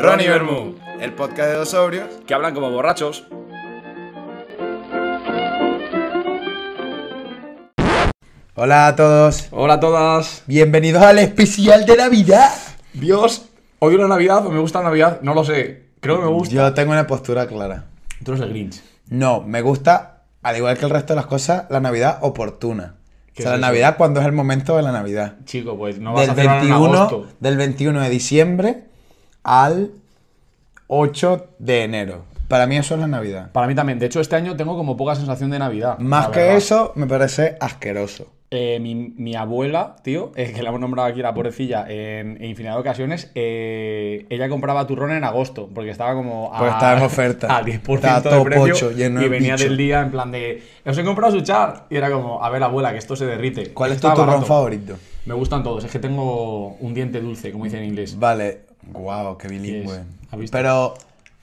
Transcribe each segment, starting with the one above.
Ronnie Bermú, el podcast de dos sobrios. que hablan como borrachos. Hola a todos, Hola a todas. bienvenidos al especial de Navidad. Dios, ¿odio la Navidad o me gusta la Navidad? No lo sé. Creo que me gusta. Yo tengo una postura clara. Tú eres el Grinch. No, me gusta, al igual que el resto de las cosas, la Navidad oportuna. O ¿Qué sea, es la eso? Navidad cuando es el momento de la Navidad. Chico, pues no vas Del a celebrar en 21, agosto. del 21 de diciembre al 8 de enero. Para mí eso es la Navidad. Para mí también. De hecho, este año tengo como poca sensación de Navidad. Más que verdad. eso, me parece asqueroso. Eh, mi, mi abuela, tío, eh, que la hemos nombrado aquí la pobrecilla en, en infinidad de ocasiones, eh, ella compraba turrón en agosto, porque estaba como a, Porque estaba en oferta. a 10% Estaba de todo precio pocho, lleno y venía bicho. del día en plan de, os he comprado su char. Y era como, a ver abuela, que esto se derrite. ¿Cuál es tu turrón barato. favorito? Me gustan todos, es que tengo un diente dulce, como dicen en inglés. Vale, wow, qué bilingüe. Pero,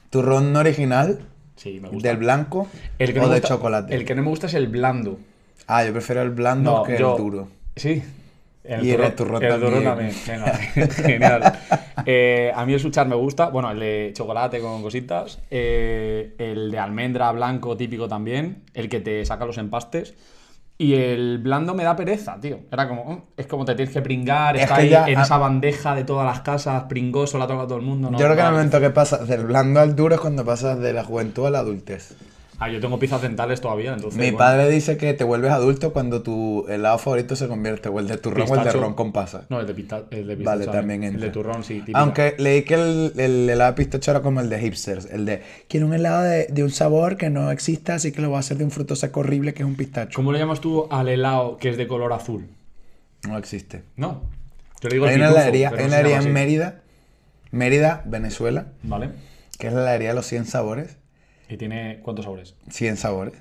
¿turrón original? Sí, me gusta. ¿Del blanco El que o no de gusta- chocolate? El que no me gusta es el blando. Ah, yo prefiero el blando No, que yo- el duro. Sí. Y el turrón el también. también. Venga, genial. Eh, a mí el suchar me gusta. Bueno, el de chocolate con cositas. Eh, el de almendra blanco típico también. El que te saca los empastes. Y el blando me da pereza, tío. Era como, "Mm", es como te tienes que pringar, Es está que ahí ya- en esa bandeja de todas las casas, pringoso, la toca todo el mundo. ¿no? yo creo que en el momento que pasas del blando al duro es cuando pasas de la juventud a la adultez. Ah, yo tengo pizzas dentales todavía, entonces. Mi bueno. padre dice que te vuelves adulto cuando tu helado favorito se convierte o el de turrón o el de Pistacho. ron con pasas. No, el de, pista- el de Vale, pistacho también El de turrón, sí, típico. Aunque leí que el, el helado de pistacho era como el de hipsters. El de, quiero un helado de, de un sabor que no exista, así que lo voy a hacer de un fruto seco horrible que es un pistacho. ¿Cómo le llamas tú al helado que es de color azul? No existe. No. Yo le digo el Hay una pitufo, heladería, hay no una heladería en. Mérida, Mérida, Venezuela, Vale. que es la heladería de los 100 sabores. ¿Y tiene cuántos sabores? 100 sabores.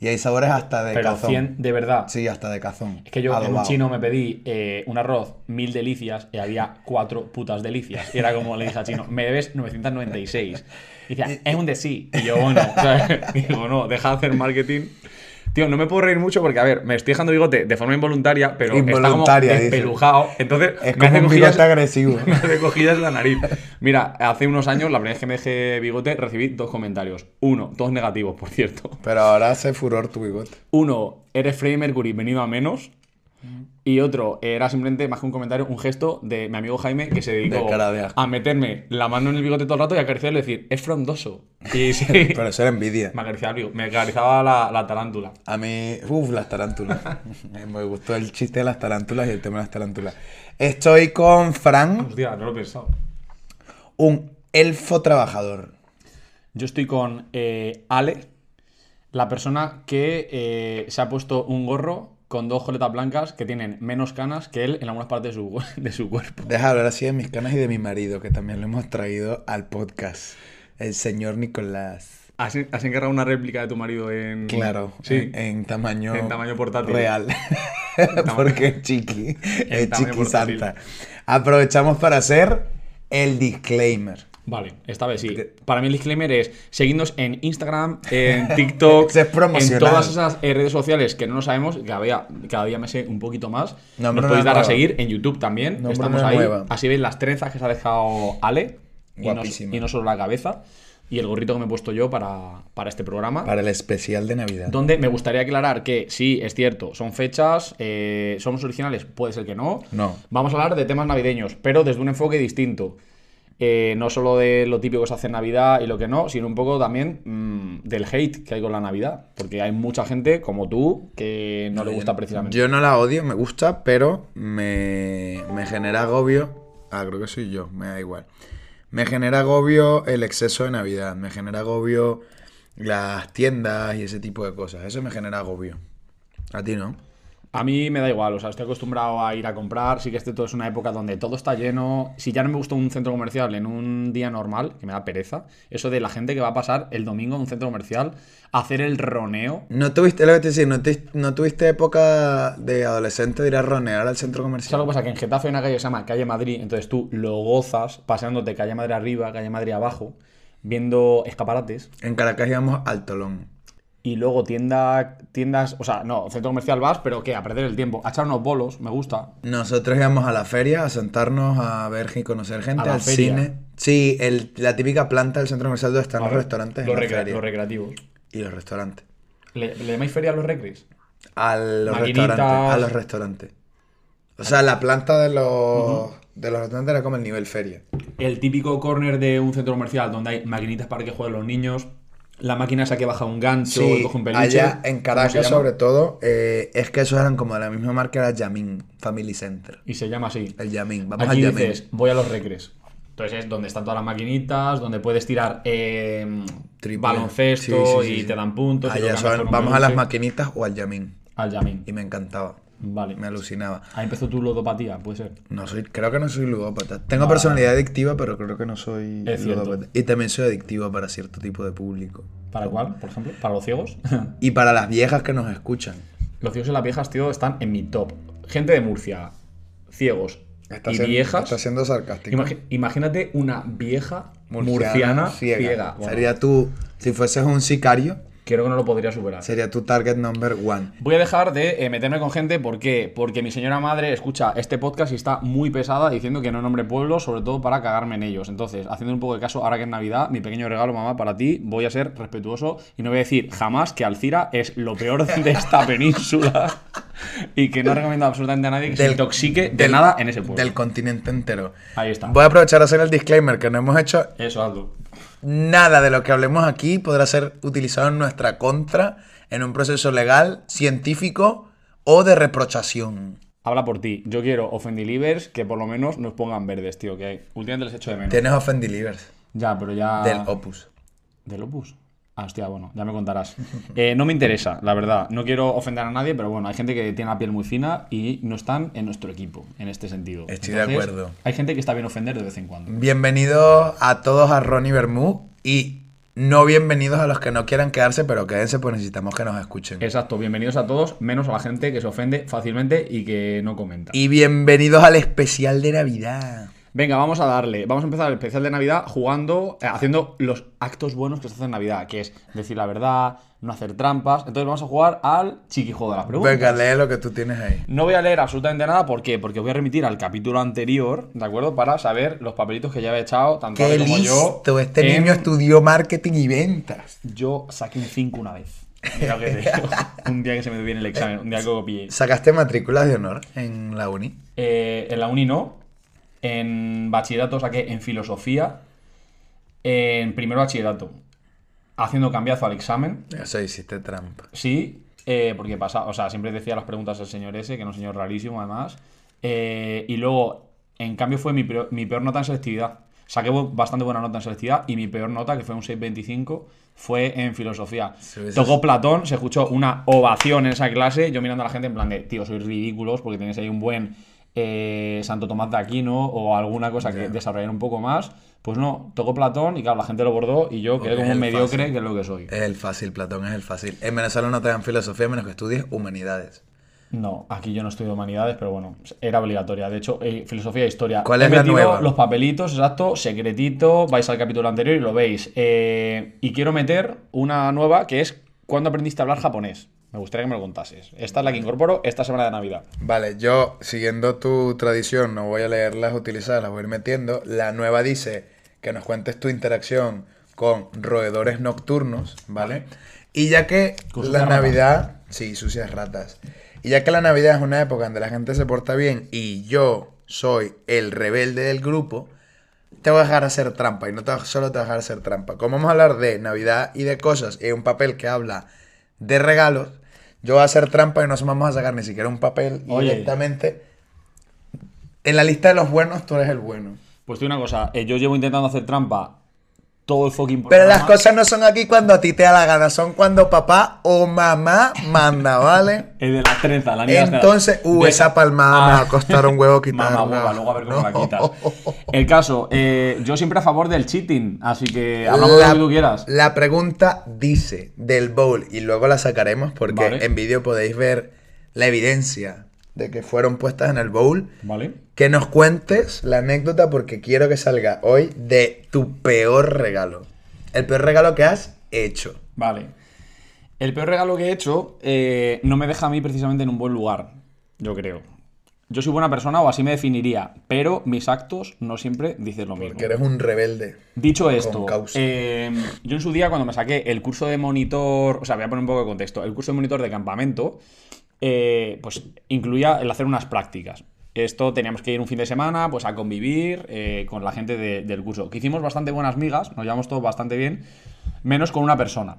Y hay sabores hasta de Pero cazón. 100 de verdad. Sí, hasta de cazón. Es que yo en un Adobado. chino me pedí eh, un arroz, mil delicias, y había cuatro putas delicias. Y era como le dije al chino, me debes 996. Y decía, es un de sí. Y yo, bueno, ¿sabes? digo, no, deja de hacer marketing. Tío, no me puedo reír mucho porque, a ver, me estoy dejando bigote de forma involuntaria, pero Involuntaria, está como despelujado. Entonces, Es me como un bigote agresivo. me hace en la nariz. Mira, hace unos años, la primera vez que me dejé bigote, recibí dos comentarios. Uno, dos negativos, por cierto. Pero ahora hace furor tu bigote. Uno, eres Freddie Mercury venido a menos. Y otro, era simplemente más que un comentario, un gesto de mi amigo Jaime que se dedicó De a meterme la mano en el bigote todo el rato y acariciarlo y decir, es frondoso. Y sí, Pero eso era envidia. me acariciaba, me acariciaba la, la tarántula. A mí, uff, las tarántulas. Me gustó el chiste de las tarántulas y el tema de las tarántulas. Estoy con Fran, Hostia, no lo he pensado. un elfo trabajador. Yo estoy con eh, Ale, la persona que eh, se ha puesto un gorro con dos coletas blancas que tienen menos canas que él en algunas partes de su, de su cuerpo. Deja de hablar así de mis canas y de mi marido, que también lo hemos traído al podcast. El señor Nicolás. ¿Has, has encargado una réplica de tu marido en. Claro, Sí. en, en tamaño, En tamaño portátil. real. tamaño- Porque es chiqui, es chiqui portátil. santa. Aprovechamos para hacer el disclaimer. Vale, esta vez sí. Para mí el disclaimer es seguidnos en Instagram, en TikTok, en todas esas eh, redes sociales que no lo sabemos, cada día, cada día me sé un poquito más. Nombre Nos podéis dar a seguir en YouTube también, Nombre estamos ahí. nueva. Así veis las trenzas que se ha dejado Ale y no, y no solo la cabeza y el gorrito que me he puesto yo para, para este programa. Para el especial de Navidad. Donde me gustaría aclarar que sí, es cierto, son fechas, eh, somos originales, puede ser que no. No. Vamos a hablar de temas navideños, pero desde un enfoque distinto. Eh, no solo de lo típico que se hace en Navidad y lo que no, sino un poco también mm, del hate que hay con la Navidad. Porque hay mucha gente como tú que no, le gusta precisamente. Yo no la odio, me gusta, pero me, me genera agobio. Ah, creo que soy yo, me da igual. Me genera agobio el exceso de Navidad, me genera agobio las tiendas y ese tipo de cosas. Eso me genera agobio. A ti no. A mí me da igual, o sea, estoy acostumbrado a ir a comprar. Sí que este todo es una época donde todo está lleno. Si ya no me gusta un centro comercial en un día normal, que me da pereza, eso de la gente que va a pasar el domingo en un centro comercial a hacer el roneo. ¿No tuviste, lo que te decía, no, te- no tuviste época de adolescente de ir a ronear al centro ¿Sabes comercial? lo que pasa? Que en Getafe hay una calle que se llama Calle Madrid, entonces tú lo gozas paseándote Calle Madrid arriba, Calle Madrid abajo, viendo escaparates. En Caracas íbamos al Tolón. Y luego tienda, tiendas, o sea, no, centro comercial vas, pero ¿qué? A perder el tiempo. A echar unos bolos, me gusta. Nosotros íbamos a la feria a sentarnos a ver y conocer gente, ¿A la al feria? cine. Sí, el- la típica planta del centro comercial donde están A los ver, restaurantes. Los, recre- los recreativos. y los restaurantes. ¿Le, ¿Le llamáis feria a los recres? A los Maquinitas. restaurantes. A los restaurantes. O sea, la planta de los, de los restaurantes era como el nivel feria. El típico corner de un centro comercial donde hay maquinitas para que jueguen los niños. La máquina esa que baja un gancho Sí, coge un peluche. allá en ¿cómo se Caracas sobre todo, eh, es que esos eran como de la misma marca, era Yamin Family Center. Y se llama así. El Yamin, vamos Aquí al Yamin. dices, voy a los recres. Entonces es donde están todas las maquinitas, donde puedes tirar eh, Triple. baloncesto Sí, sí, sí, y te dan puntos. Allá son- vamos a las maquinitas o al Yamin. Al Yamin. Y me encantaba. Vale. Me alucinaba. Ahí empezó tu ludopatía, puede ser. No soy, creo que no soy ludópata. Tengo personalidad adictiva, pero creo que no soy Es ludópata. Y también soy adictivo para cierto tipo de público. ¿Para cuál, por ejemplo? ¿Para los ciegos? Y para las viejas que nos escuchan. los ciegos y las viejas, tío, están en mi top. Gente de Murcia, ciegos Está y siendo, viejas. está siendo sarcástico. Imagínate una vieja murciana, ciega. Bueno, Sería tú, si fueses un sicario, creo que no lo podría superar. sería tu target number one. Voy a dejar de eh, meterme con gente, ¿por qué? Porque mi señora madre escucha este podcast y está muy pesada diciendo que no nombre pueblos, sobre todo para cagarme en ellos. Entonces, haciendo un poco de caso, ahora que es Navidad, mi pequeño regalo, mamá, para ti, voy a ser respetuoso y no voy a decir jamás que Alcira es lo peor de esta península y que no recomiendo absolutamente a nadie que se intoxique de del- nada en ese pueblo. Del continente entero. Ahí está. Voy a aprovechar a hacer el disclaimer que no hemos hecho Eso, Aldo. Nada de lo que hablemos aquí podrá ser utilizado en nuestra contra en un proceso legal, científico o de reprochación. Habla por ti. Yo quiero Offendilivers que por lo menos nos pongan verdes, tío, que últimamente les echo de menos. Tienes Offendilivers Ya, pero ya... del Opus. ¿Del Opus? Ah, hostia, bueno, ya me contarás. Eh, no me interesa, la verdad. No quiero ofender a nadie, pero bueno, hay gente que tiene la piel muy fina y no están en nuestro equipo, en este sentido. Estoy de acuerdo. Hay gente que está bien ofender de vez en cuando. Bienvenidos a todos a Ronnie Bermú y no bienvenidos a los que no quieran quedarse, pero quédense pues necesitamos que nos escuchen. Exacto, bienvenidos a todos, menos a la gente que se ofende fácilmente y que no comenta. Y bienvenidos al especial de Navidad. Venga, vamos a darle. Vamos a empezar el especial de Navidad jugando, eh, haciendo los actos buenos que se hacen en Navidad, que es decir la verdad, no hacer trampas. Entonces vamos a jugar al chiquijuego de las preguntas. Venga, lee lo que tú tienes ahí. No voy a leer absolutamente nada, ¿por qué? Porque voy a remitir al capítulo anterior, ¿de acuerdo? Para saber los papelitos que ya había echado, tanto ¡Qué como yo. listo! Este en- niño estudió marketing y ventas. Yo saqué un 5 una vez. Mira que te un día que se me dio bien el examen, un día que copié. ¿Sacaste matrículas de honor en la uni? Eh, en la uni no. En bachillerato saqué en filosofía. En primero bachillerato. Haciendo cambiazo al examen. Eso hiciste trampa. Sí, eh, porque pasa, o sea, siempre decía las preguntas al señor ese, que era un señor rarísimo además. Eh, y luego, en cambio, fue mi peor, mi peor nota en selectividad. Saqué bastante buena nota en selectividad y mi peor nota, que fue un 6.25, fue en filosofía. Tocó Platón, se escuchó una ovación en esa clase, yo mirando a la gente en plan de, tío, sois ridículos porque tenéis ahí un buen eh, Santo Tomás de Aquino o alguna cosa que desarrollar un poco más. Pues no, tocó Platón y claro, la gente lo bordó y yo quedé como un mediocre, fácil. que es lo que soy. Es el fácil, Platón es el fácil. En Venezuela no te dan filosofía menos que estudies humanidades. No, aquí yo no estudio humanidades, pero bueno, era obligatoria. De hecho, eh, filosofía e historia. ¿Cuál He es la nueva? Los papelitos, exacto, secretito, vais al capítulo anterior y lo veis. Eh, y quiero meter una nueva que es ¿Cuándo aprendiste a hablar japonés? Me gustaría que me lo contases. Esta es la que incorporo esta semana de Navidad. Vale, yo, siguiendo tu tradición, no voy a leerlas utilizadas, las voy a ir metiendo. La nueva dice que nos cuentes tu interacción con roedores nocturnos, ¿vale? Y ya que la ratas. Navidad... Sí, sucias ratas. Y ya que la Navidad es una época donde la gente se porta bien y yo soy el rebelde del grupo, te voy a dejar hacer trampa y no te, solo te voy a dejar hacer trampa. Como vamos a hablar de Navidad y de cosas y hay un papel que habla de regalos, yo voy a hacer trampa y no vamos a sacar ni siquiera un papel Oye. directamente. En la lista de los buenos, tú eres el bueno. Pues te digo una cosa, eh, yo llevo intentando hacer trampa todo el fucking Pero las programa. cosas no son aquí cuando a ti te da la gana, son cuando papá o mamá manda, ¿vale? El de las trenzas, la niña Entonces, uh, de- esa palmada me va a costar un huevo quitarla. Mamá hueva, luego a ver cómo la No. quitas. El caso, eh, yo siempre a favor del cheating, así que hablamos de lo que tú quieras. la pregunta dice del bowl y luego la sacaremos porque Vale. en vídeo podéis ver la evidencia de que fueron puestas en el bowl. ¿Vale? Que nos cuentes la anécdota porque quiero que salga hoy de tu peor regalo. El peor regalo que has hecho. Vale. El peor regalo que he hecho eh, no me deja a mí precisamente en un buen lugar, yo creo. Yo soy buena persona o así me definiría, pero mis actos no siempre dicen lo mismo. Porque eres un rebelde. Dicho esto, eh, yo en su día cuando me saqué el curso de monitor, o sea, voy a poner un poco de contexto, el curso de monitor de campamento, eh, pues incluía el hacer unas prácticas. Esto teníamos que ir un fin de semana, pues a convivir eh, con la gente de- del curso. Que hicimos bastante buenas migas, nos llevamos todos bastante bien, menos con una persona.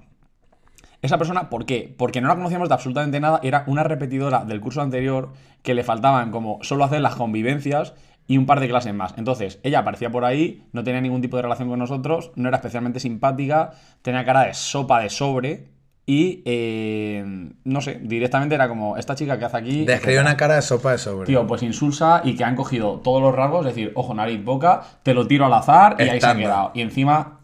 Esa persona, ¿por qué? Porque no la conocíamos de absolutamente nada, era una repetidora del curso anterior que le faltaban como solo hacer las convivencias y un par de clases más. Entonces, ella aparecía por ahí, no tenía ningún tipo de relación con nosotros, no era especialmente simpática, tenía cara de sopa de sobre y, eh, no sé, directamente era como, esta chica que hace aquí... Describe una cara de sopa de sobre. Tío, pues insulsa y que han cogido todos los rasgos, es decir, ojo, nariz, boca, te lo tiro al azar y ahí se ha quedado. Y encima,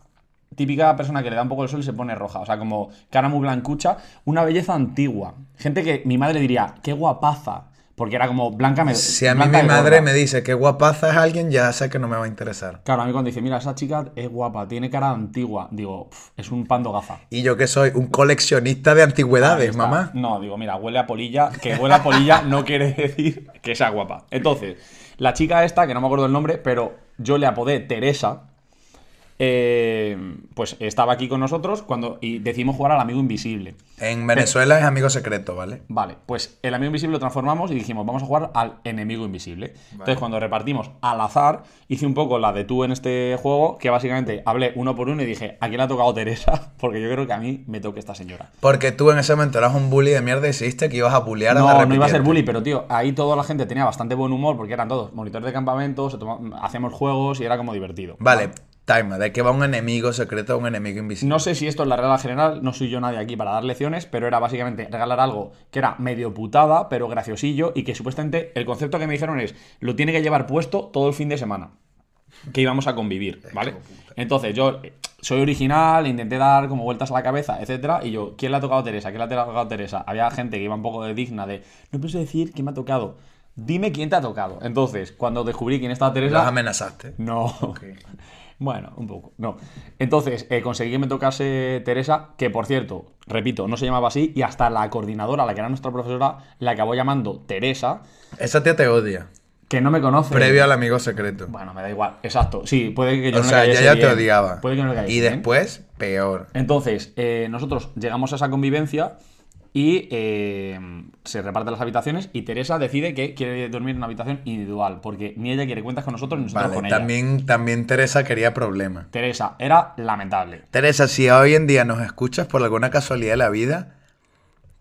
típica persona que le da un poco el sol y se pone roja. O sea, como cara muy blancucha, una belleza antigua. Gente que mi madre diría, qué guapaza. Porque era como blanca me si a mí mi madre gorda. me dice que guapaza es alguien, ya sé que no me va a interesar. Claro, a mí cuando dice, mira, esa chica es guapa, tiene cara antigua, digo, "Pf, es un pando gafa. Y yo que soy un coleccionista de antigüedades, mamá. No, digo, mira, huele a polilla. Que huele a polilla no quiere decir que sea guapa. Entonces, la chica esta, que no me acuerdo el nombre, pero yo le apodé Teresa, eh, pues estaba aquí con nosotros cuando y decidimos jugar al amigo invisible. En Venezuela es amigo secreto, ¿vale? Vale, pues el amigo invisible lo transformamos y dijimos, vamos a jugar al enemigo invisible. Entonces, cuando repartimos al azar, hice un poco la de tú en este juego, que básicamente hablé uno por uno y dije, ¿a quién le ha tocado Teresa? Porque yo creo que a mí me toque esta señora. Porque tú en ese momento eras un bully de mierda y decidiste que ibas a bullear a la No, no iba a ser bully, pero tío, ahí toda la gente tenía bastante buen humor porque eran todos monitores de campamento, se toma- hacíamos juegos y era como divertido. Vale, time, ¿de qué va un enemigo secreto a un enemigo invisible? No sé si esto es la regla general, no soy yo nadie aquí para dar lecciones, pero era básicamente regalar algo que era medio putada, pero graciosillo y que supuestamente el concepto que me dijeron es, lo tiene que llevar puesto todo el fin de semana. Que íbamos a convivir, ¿vale? Entonces yo eh, soy original, intenté dar como vueltas a la cabeza, etcétera, y yo, ¿quién le ha tocado a Teresa? ¿Quién le ha tocado a Teresa? Había gente que iba un poco de digna de, no pienso decir quién me ha tocado. Dime quién te ha tocado. Entonces, cuando descubrí quién estaba Teresa, amenazaste. no. Bueno, un poco. No. Entonces, eh, conseguí que me tocase Teresa, que por cierto, repito, no se llamaba así, y hasta la coordinadora, la que era nuestra profesora, la acabó llamando Teresa, Esa tía te odia. que no me conoce. Previo al amigo secreto. Bueno, me da igual. Exacto. Sí, puede que yo o no le sea, ya, cayese ya te bien. odiaba. Puede que no le cayese y bien. después, peor. Entonces, eh, nosotros llegamos a esa convivencia y eh, se reparten las habitaciones y Teresa decide que quiere dormir en una habitación individual, porque ni ella quiere cuentas con nosotros ni nosotros Vale, con ella. también, también Teresa quería problemas. Teresa era lamentable. Teresa, si hoy en día nos escuchas por alguna casualidad de la vida,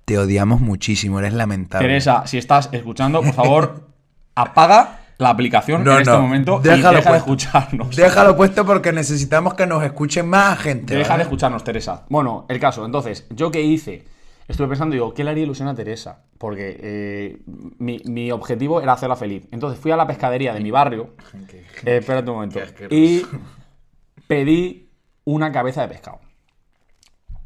te odiamos muchísimo, eres lamentable. Teresa, si estás escuchando, por favor, apaga la aplicación No, en este no, momento y déjalo deja de escucharnos. Déjalo puesto porque necesitamos que nos escuchen más gente. Deja ¿vale? de escucharnos, Teresa. Bueno, el caso. Entonces, ¿yo qué hice? Estuve pensando, digo, ¿qué le haría ilusión a Teresa? Porque eh, mi, mi objetivo era hacerla feliz. Entonces fui a la pescadería de mi barrio. Eh, espérate un momento. Y pedí una cabeza de pescado.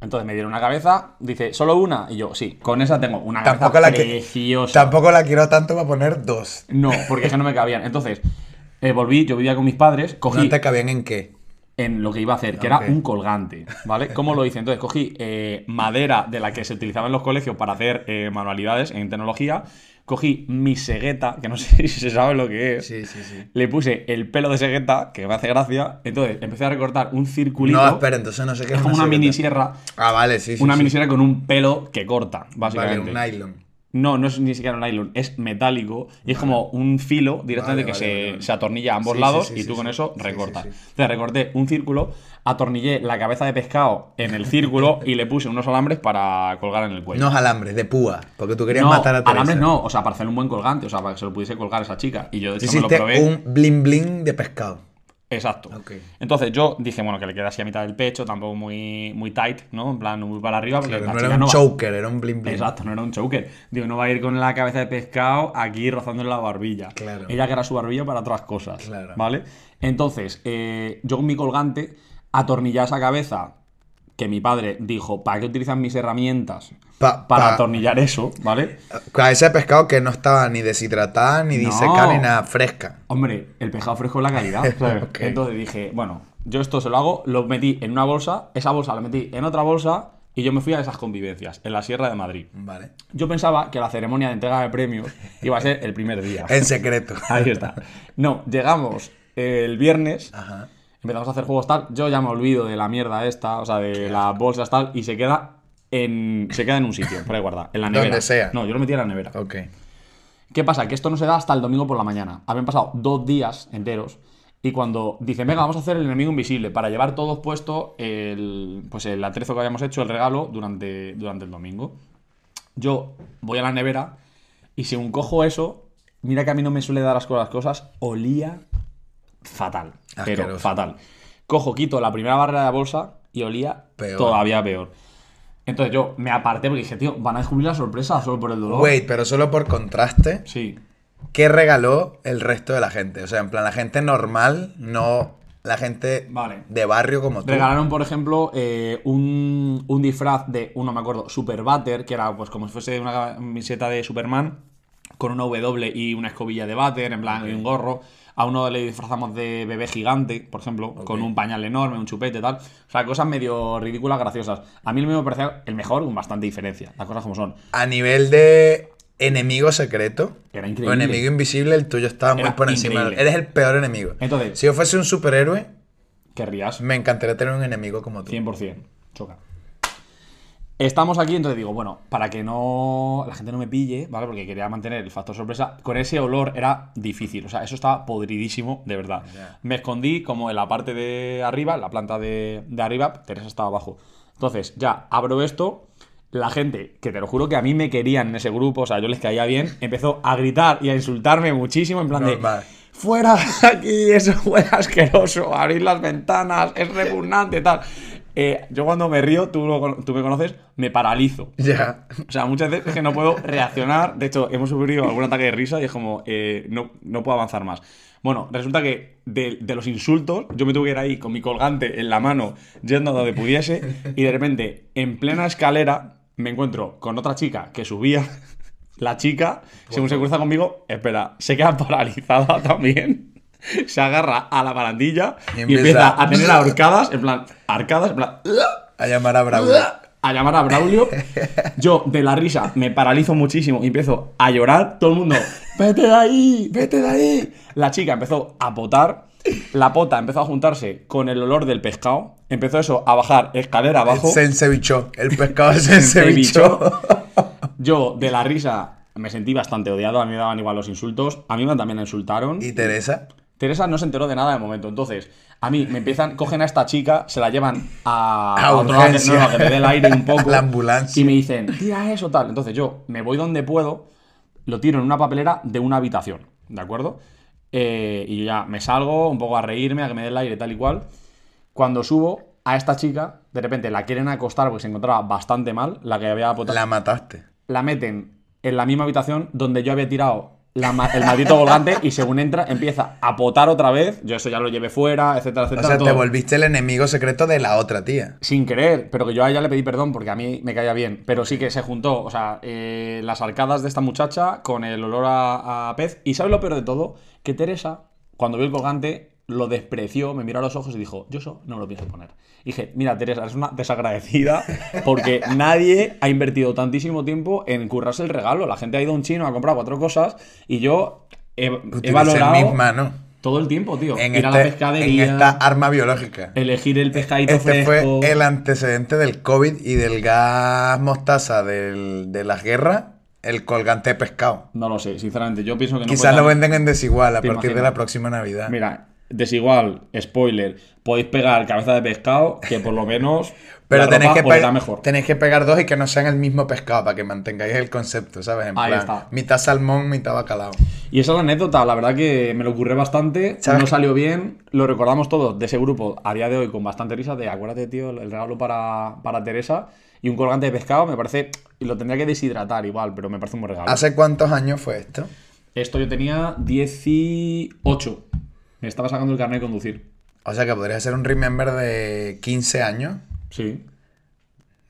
Entonces me dieron una cabeza, dice, ¿solo una? Y yo, sí, con esa tengo una Tampoco cabeza que, tampoco la quiero tanto para poner dos. No, porque es que no me cabían. Entonces, eh, volví, yo vivía con mis padres, cogí ¿No te cabían en qué? En lo que iba a hacer, que era un colgante, ¿vale? ¿Cómo lo hice? Entonces, cogí eh, madera de la que se utilizaba en los colegios para hacer eh, manualidades en tecnología, cogí mi segueta, que no sé si se sabe lo que es, Sí, sí, sí. le puse el pelo de segueta, que me hace gracia, entonces empecé a recortar un circulito, No, espera, entonces no sé qué es como una cegueta. mini sierra, Ah, vale, sí, sí. una mini sierra con un pelo que corta, Vale, básicamente. un nylon. No, no es ni siquiera un nylon, es metálico y es como un filo directamente Vale, que vale, se, vale, se atornilla a ambos Sí, lados sí, y tú con eso recortas. Entonces recorté un círculo, atornillé la cabeza de pescado en el círculo y le puse unos alambres para colgar en el cuello. Unos alambres de púa, porque tú querías No, matar a Teresa. alambres no, o sea, para hacer un buen colgante, o sea, para que se lo pudiese colgar a esa chica. Y yo de hecho me lo probé. un bling bling de pescado. Exacto. Entonces yo dije, bueno, que le queda así a mitad del pecho, tampoco muy, muy tight, ¿no? En plan, muy para arriba, porque Claro, la no chica era un no va- choker, era un bling bling. Exacto, no era un choker. Digo, no va a ir con la cabeza de pescado aquí rozando en la barbilla. Claro. Ella que era su barbilla para otras cosas. Claro. ¿Vale? Entonces, eh, yo con mi colgante atornillé esa cabeza que mi padre dijo, ¿para qué utilizan mis herramientas? Pa- para pa- atornillar eso, ¿vale? Cabeza de pescado que no estaba ni deshidratada, ni No. disecada, ni nada fresca. Hombre, el pescado fresco es la calidad. ¿sabes? Ok. Entonces dije, bueno, yo esto se lo hago, lo metí en una bolsa, esa bolsa la metí en otra bolsa Y yo me fui a esas convivencias, en la Sierra de Madrid. Vale. Yo pensaba que la ceremonia de entrega de premios iba a ser el primer día. En secreto. Ahí está. No, llegamos el viernes, Ajá. Empezamos a hacer juegos tal. Yo ya me olvido de la mierda esta, o sea, de las bolsas tal, y se queda en, se queda en un sitio, por ahí guardada, en la nevera. Donde sea. No, yo lo metí en la nevera. Ok. ¿Qué pasa? Que esto no se da hasta el domingo por la mañana. Habían pasado dos días enteros. Y cuando dicen, venga, vamos a hacer el enemigo invisible para llevar todos puesto el, pues el atrezo que habíamos hecho, el regalo, durante, durante el domingo. Yo voy a la nevera y según cojo eso, mira que a mí no me suele dar asco las cosas, olía fatal. Pero fatal. Cojo, quito la primera barra de la bolsa y olía Peor. todavía peor. Entonces yo me aparté porque dije, tío, van a descubrir la sorpresa solo por el dolor. Wait, pero solo por contraste, Sí. ¿qué regaló el resto de la gente? O sea, en plan, la gente normal, no la gente Vale. de barrio como tú. Regalaron, por ejemplo, eh, un, un disfraz de, uno me acuerdo, Super Butter, que era pues como si fuese una camiseta de Superman, con una W y una escobilla de váter, en plan, y un gorro. A uno le disfrazamos de bebé gigante, por ejemplo, con un pañal enorme, un chupete, tal. O sea, cosas medio ridículas, graciosas. A mí el mío me parecía el mejor, con bastante diferencia. Las cosas como son. A nivel de enemigo secreto Era o increíble. enemigo invisible, el tuyo estaba muy Era por encima. increíble. Eres el peor enemigo. Entonces- si yo fuese un superhéroe, Querrías. me encantaría tener un enemigo como tú. 100%. Choca. Estamos aquí, entonces digo, bueno, para que no la gente no me pille, ¿vale? Porque quería mantener el factor sorpresa. Con ese olor era difícil, o sea, eso estaba podridísimo, de verdad. Me escondí como en la parte de arriba, en la planta de, de arriba, Teresa estaba abajo. Entonces, ya abro esto, la gente, que te lo juro que a mí me querían en ese grupo, o sea, yo les caía bien, empezó a gritar y a insultarme muchísimo, en plan Normal. de... Fuera de aquí, eso fue asqueroso. Abrir las ventanas, es repugnante, tal. Eh, yo cuando me río, tú, lo- tú me conoces, me paralizo. Ya. O sea, muchas veces es que no puedo reaccionar. De hecho, hemos sufrido algún ataque de risa y es como, eh, no, no puedo avanzar más. Bueno, resulta que de, de los insultos, yo me tuve que ir ahí con mi colgante en la mano, yendo a donde pudiese, y de repente, en plena escalera, me encuentro con otra chica que subía. La chica, según se cruza conmigo, espera, se queda paralizada también. Se agarra a la barandilla Y y, empieza- a tener arcadas, en plan, arcadas, en plan, A llamar a Bravo. a llamar a Braulio. Yo, de la risa, me paralizo muchísimo y empiezo a llorar. Todo el mundo, vete de ahí, vete de ahí. La chica empezó a potar. La pota empezó a juntarse con el olor del pescado. Empezó eso a bajar escalera abajo. Se encebichó. El pescado se bichó. Yo, de la risa, me sentí bastante odiado. A mí me daban igual los insultos. A mí me también insultaron. ¿Y Teresa? Teresa no se enteró de nada de momento. Entonces, a mí me empiezan, cogen a esta chica, se la llevan a, A otro lado que- no, me dé el aire un poco. La ambulancia. Y me dicen, tira eso, tal. Entonces yo me voy donde puedo, lo tiro en una papelera de una habitación, ¿de acuerdo? Eh, y yo ya me salgo un poco a reírme, a que me dé el aire, tal y cual. Cuando subo a esta chica, de repente la quieren acostar porque se encontraba bastante mal, la que había botado La mataste. la meten en la misma habitación donde yo había tirado la ma- el maldito volante y según entra empieza a potar otra vez. Yo eso ya lo llevé fuera, etcétera, O etcétera. sea, te todo. volviste el enemigo secreto de la otra tía. Sin querer, pero que yo a ella le pedí perdón porque a mí me caía bien. Pero sí que se juntó, o sea, eh, las arcadas de esta muchacha con el olor a, a pez. Y ¿sabes lo peor de todo? Que Teresa, cuando vio el colgante, lo despreció, me miró a los ojos y dijo, yo eso no me lo pienso poner. Y dije, mira, Teresa, eres una desagradecida porque nadie ha invertido tantísimo tiempo en currarse el regalo. La gente ha ido a un chino a comprar cuatro cosas y yo he, he valorado mis manos todo el tiempo, tío. en, Ir a la este- en pescadería, esta arma biológica. elegir el pescadito Este fresco. fue el antecedente del COVID y del gas mostaza del- de las guerras, el colgante de pescado. No lo sé, sinceramente. Yo pienso que no Quizás lo venden en desigual a ¿Te partir de la próxima Navidad. Mira, desigual, spoiler. Podéis pegar cabeza de pescado, que por lo menos. Pero la tenéis ropa que, mejor. tenéis que pegar dos y que no sean el mismo pescado para que mantengáis el concepto, ¿sabes? En Ahí plan, está. mitad salmón, mitad bacalao. Y esa es la anécdota, la verdad que me lo ocurrió bastante. ¿Sabes No salió bien. Lo recordamos todos de ese grupo a día de hoy con bastante risa. De acuérdate, tío, el regalo para, para Teresa. Y un colgante de pescado, me parece. Y lo tendría que deshidratar igual, pero me parece un buen regalo. ¿Hace cuántos años fue esto? Esto yo tenía 18. Me estaba sacando el carnet de conducir. O sea que podría ser un remember de 15 años. Sí.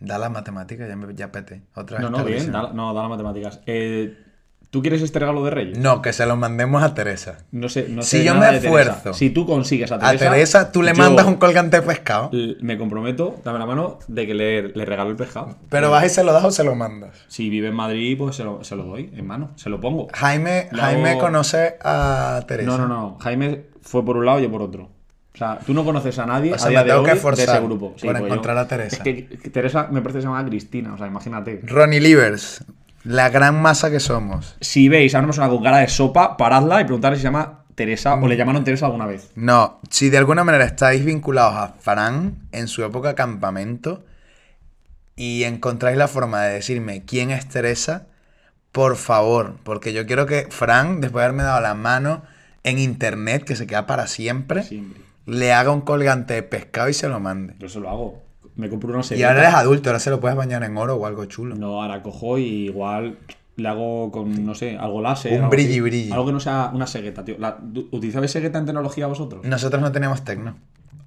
Da la matemática, ya, me, ya pete. Otra No, no, bien, da, no, da las matemáticas. Eh, ¿Tú quieres este regalo de Reyes? No, que se lo mandemos a Teresa. No sé, no Si sé yo nada me Teresa. esfuerzo Si tú consigues a A Teresa. Teresa, tú le yo mandas un colgante de pescado. Me comprometo, dame la mano, de que le, le regalo el pescado. Pero vas y se lo das o se lo mandas. Si vive en Madrid, pues se lo, se lo doy en mano, se lo pongo. Jaime, Jaime conoce a Teresa. No, no, no. Jaime fue por un lado y yo por otro. O sea, tú no conoces a nadie O sea, a día me de tengo hoy que de esforzar ese grupo. por yo- encontrar a Teresa. Es que que Teresa me parece que se llama Cristina, o sea, imagínate. Ronnie Livers, la gran masa que somos. Si veis a una persona con cara de sopa, paradla y preguntarle si se llama Teresa o le llamaron Teresa alguna vez. No, si de alguna manera estáis vinculados a Fran en su época campamento y encontráis la forma de decirme quién es Teresa, por favor, porque yo quiero que Fran, después de haberme dado la mano en internet, que se queda para siempre, Siempre. le haga un colgante de pescado y se lo mande. Yo se lo hago. Me compro una Y serie. ahora eres adulto, ahora se lo puedes bañar en oro o algo chulo. No, ahora cojo y igual le hago con, no sé, algo láser. Un brilli brilli. Algo que no sea una segueta, tío. La- ¿Utilizabais segueta en tecnología vosotros? Nosotros no teníamos tecno.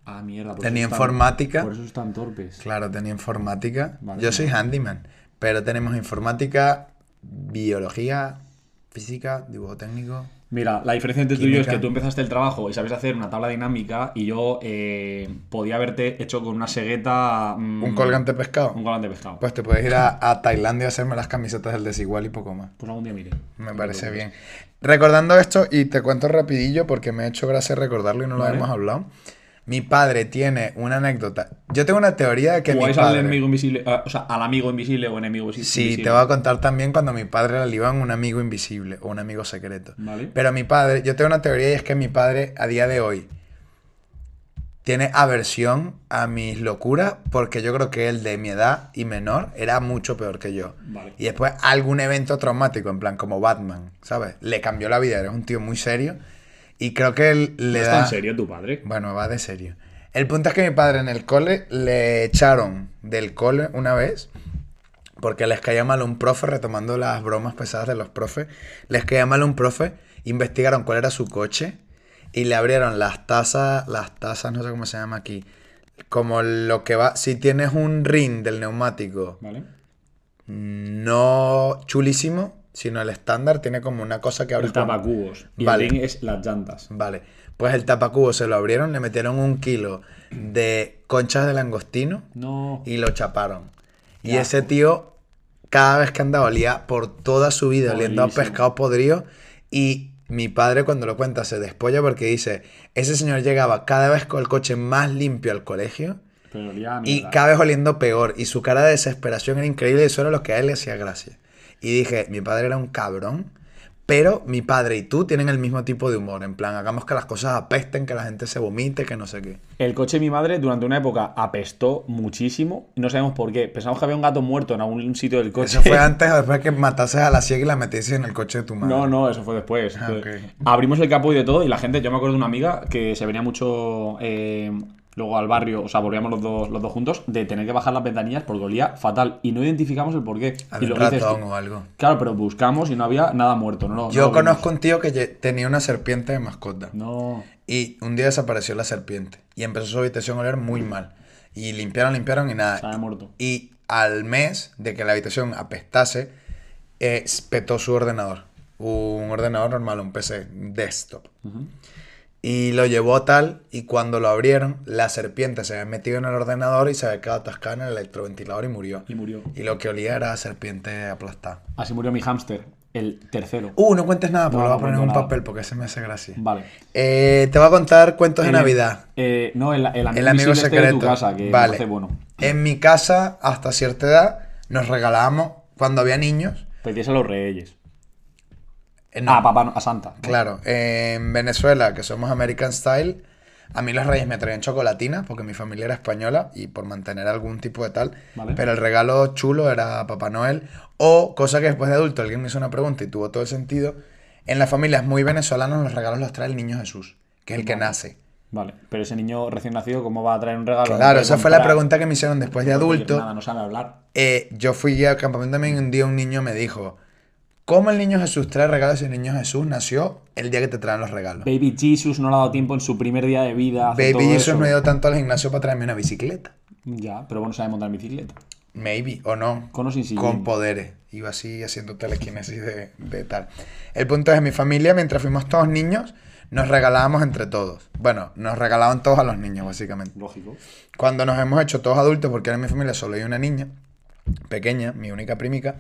Ah, mierda. por Tenía eso están- informática. Por eso están torpes. Claro, tenía informática. Vale, Yo soy handyman, pero tenemos informática, biología, física, dibujo técnico. Mira, la diferencia entre tú y yo es que tú empezaste el trabajo y sabes hacer una tabla dinámica y yo eh, podía haberte hecho con una segueta... mm, Un colgante pescado. Un colgante pescado. Pues te puedes ir a, a Tailandia a hacerme las camisetas del desigual y poco más. Pues algún día mire. Me parece bien. Recordando esto, y te cuento rapidillo porque me ha hecho gracia recordarlo y no lo hemos hablado. Mi padre tiene una anécdota. Yo tengo una teoría de que mi ¿Jugáis al enemigo invisible? ah, o sea, al amigo invisible o enemigo invisible. Sí, te voy a contar también cuando mi padre la liaba en un amigo invisible o un amigo secreto. Vale. Pero mi padre, yo tengo una teoría y es que mi padre a día de hoy tiene aversión a mis locuras porque yo creo que él de mi edad y menor era mucho peor que yo. Vale. Y después algún evento traumático, en plan como Batman, ¿sabes? Le cambió la vida, eres un tío muy serio y creo que él le ¿No da... está en serio tu padre? Bueno, va de serio. El punto es que mi padre en el cole le echaron del cole una vez porque les caía mal un profe, retomando las bromas pesadas de los profes, les caía mal un profe, investigaron cuál era su coche y le abrieron las tazas, las tazas, no sé cómo se llama aquí, como lo que va, si tienes un ring del neumático Vale. no chulísimo, sino el estándar, tiene como una cosa que abre El tapacubos. Y Vale. el ring es las llantas. Vale, pues el tapacubo se lo abrieron, le metieron un kilo de conchas de langostino No. y lo chaparon. Y ese tío, cada vez que andaba, olía por toda su vida oliendo a pescado podrido. Y mi padre, cuando lo cuenta, se despolla porque dice: Ese señor llegaba cada vez con el coche más limpio al colegio Pero olía a y cada vez oliendo peor. Y su cara de desesperación era increíble y eso era lo que a él le hacía gracia. Y dije: Mi padre era un cabrón. Pero mi padre y tú tienen el mismo tipo de humor. En plan, hagamos que las cosas apesten, que la gente se vomite, que no sé qué. El coche de mi madre durante una época apestó muchísimo no sabemos por qué. Pensamos que había un gato muerto en algún sitio del coche. Eso fue antes o después que matases a la ciega y la metieses en el coche de tu madre. No, no, eso fue después. Ah. Abrimos el capó y de todo y la gente, yo me acuerdo de una amiga que se venía mucho eh, luego al barrio, o sea, volvíamos los dos, los dos juntos, de tener que bajar las ventanillas porque olía fatal y no identificamos el porqué. y Había lo que dices ratón tú- o algo. Claro, pero buscamos y no había nada muerto. No, lo- no Yo lo vimos. conozco un tío que tenía una serpiente de mascota. No. Y un día desapareció la serpiente. Y empezó su habitación a oler muy mal. Y limpiaron, limpiaron y nada. Había muerto. Y al mes de que la habitación apestase, eh, petó su ordenador. Un ordenador normal, un PC desktop. Y lo llevó tal, y cuando lo abrieron, la serpiente se había metido en el ordenador y se había quedado atascada en el electroventilador y murió. Y murió. Y lo que olía era serpiente aplastada. Así murió mi hámster, el tercero. Uh, no cuentes nada, porque No, lo voy a no poner en cuento un nada. papel porque ese me hace gracia. Vale. Eh, te voy a contar cuentos de Eh, Navidad. eh, no, el, el amigo, El amigo invisible este secreto. de tu casa, que vale. bueno. En mi casa, hasta cierta edad, nos regalábamos, cuando había niños. Pedías a los reyes. Eh, no, Ah, papá, no, a Santa. ¿no? Claro, en Venezuela, que somos American Style, a mí los reyes me traían chocolatina, porque mi familia era española y por mantener algún tipo de tal. Vale. Pero el regalo chulo era Papá Noel. O, cosa que después de adulto alguien me hizo una pregunta y tuvo todo el sentido, en las familias muy venezolanas los regalos los trae el niño Jesús, que es el que Vale. nace. Vale, pero ese niño recién nacido, ¿cómo va a traer un regalo? No Claro, esa fue la pregunta que me hicieron después de no adulto. Nada, no sabe hablar. Eh, yo fui al campamento también y un día un niño me dijo, ¿cómo el niño Jesús trae regalos si el niño Jesús nació el día que te traen los regalos? Baby Jesus no le ha dado tiempo en su primer día de vida. Baby todo Jesus eso. no ha ido tanto al gimnasio para traerme una bicicleta. Ya, pero bueno, sabe montar bicicleta. Maybe, o no. Con o sin sillín. Con poderes. Iba así haciendo telequinesis de, de tal. El punto es, en mi familia, mientras fuimos todos niños, nos regalábamos entre todos. Bueno, nos regalaban todos a los niños, básicamente. Lógico. Cuando nos hemos hecho todos adultos, porque en mi familia solo hay una niña, pequeña, mi única primica,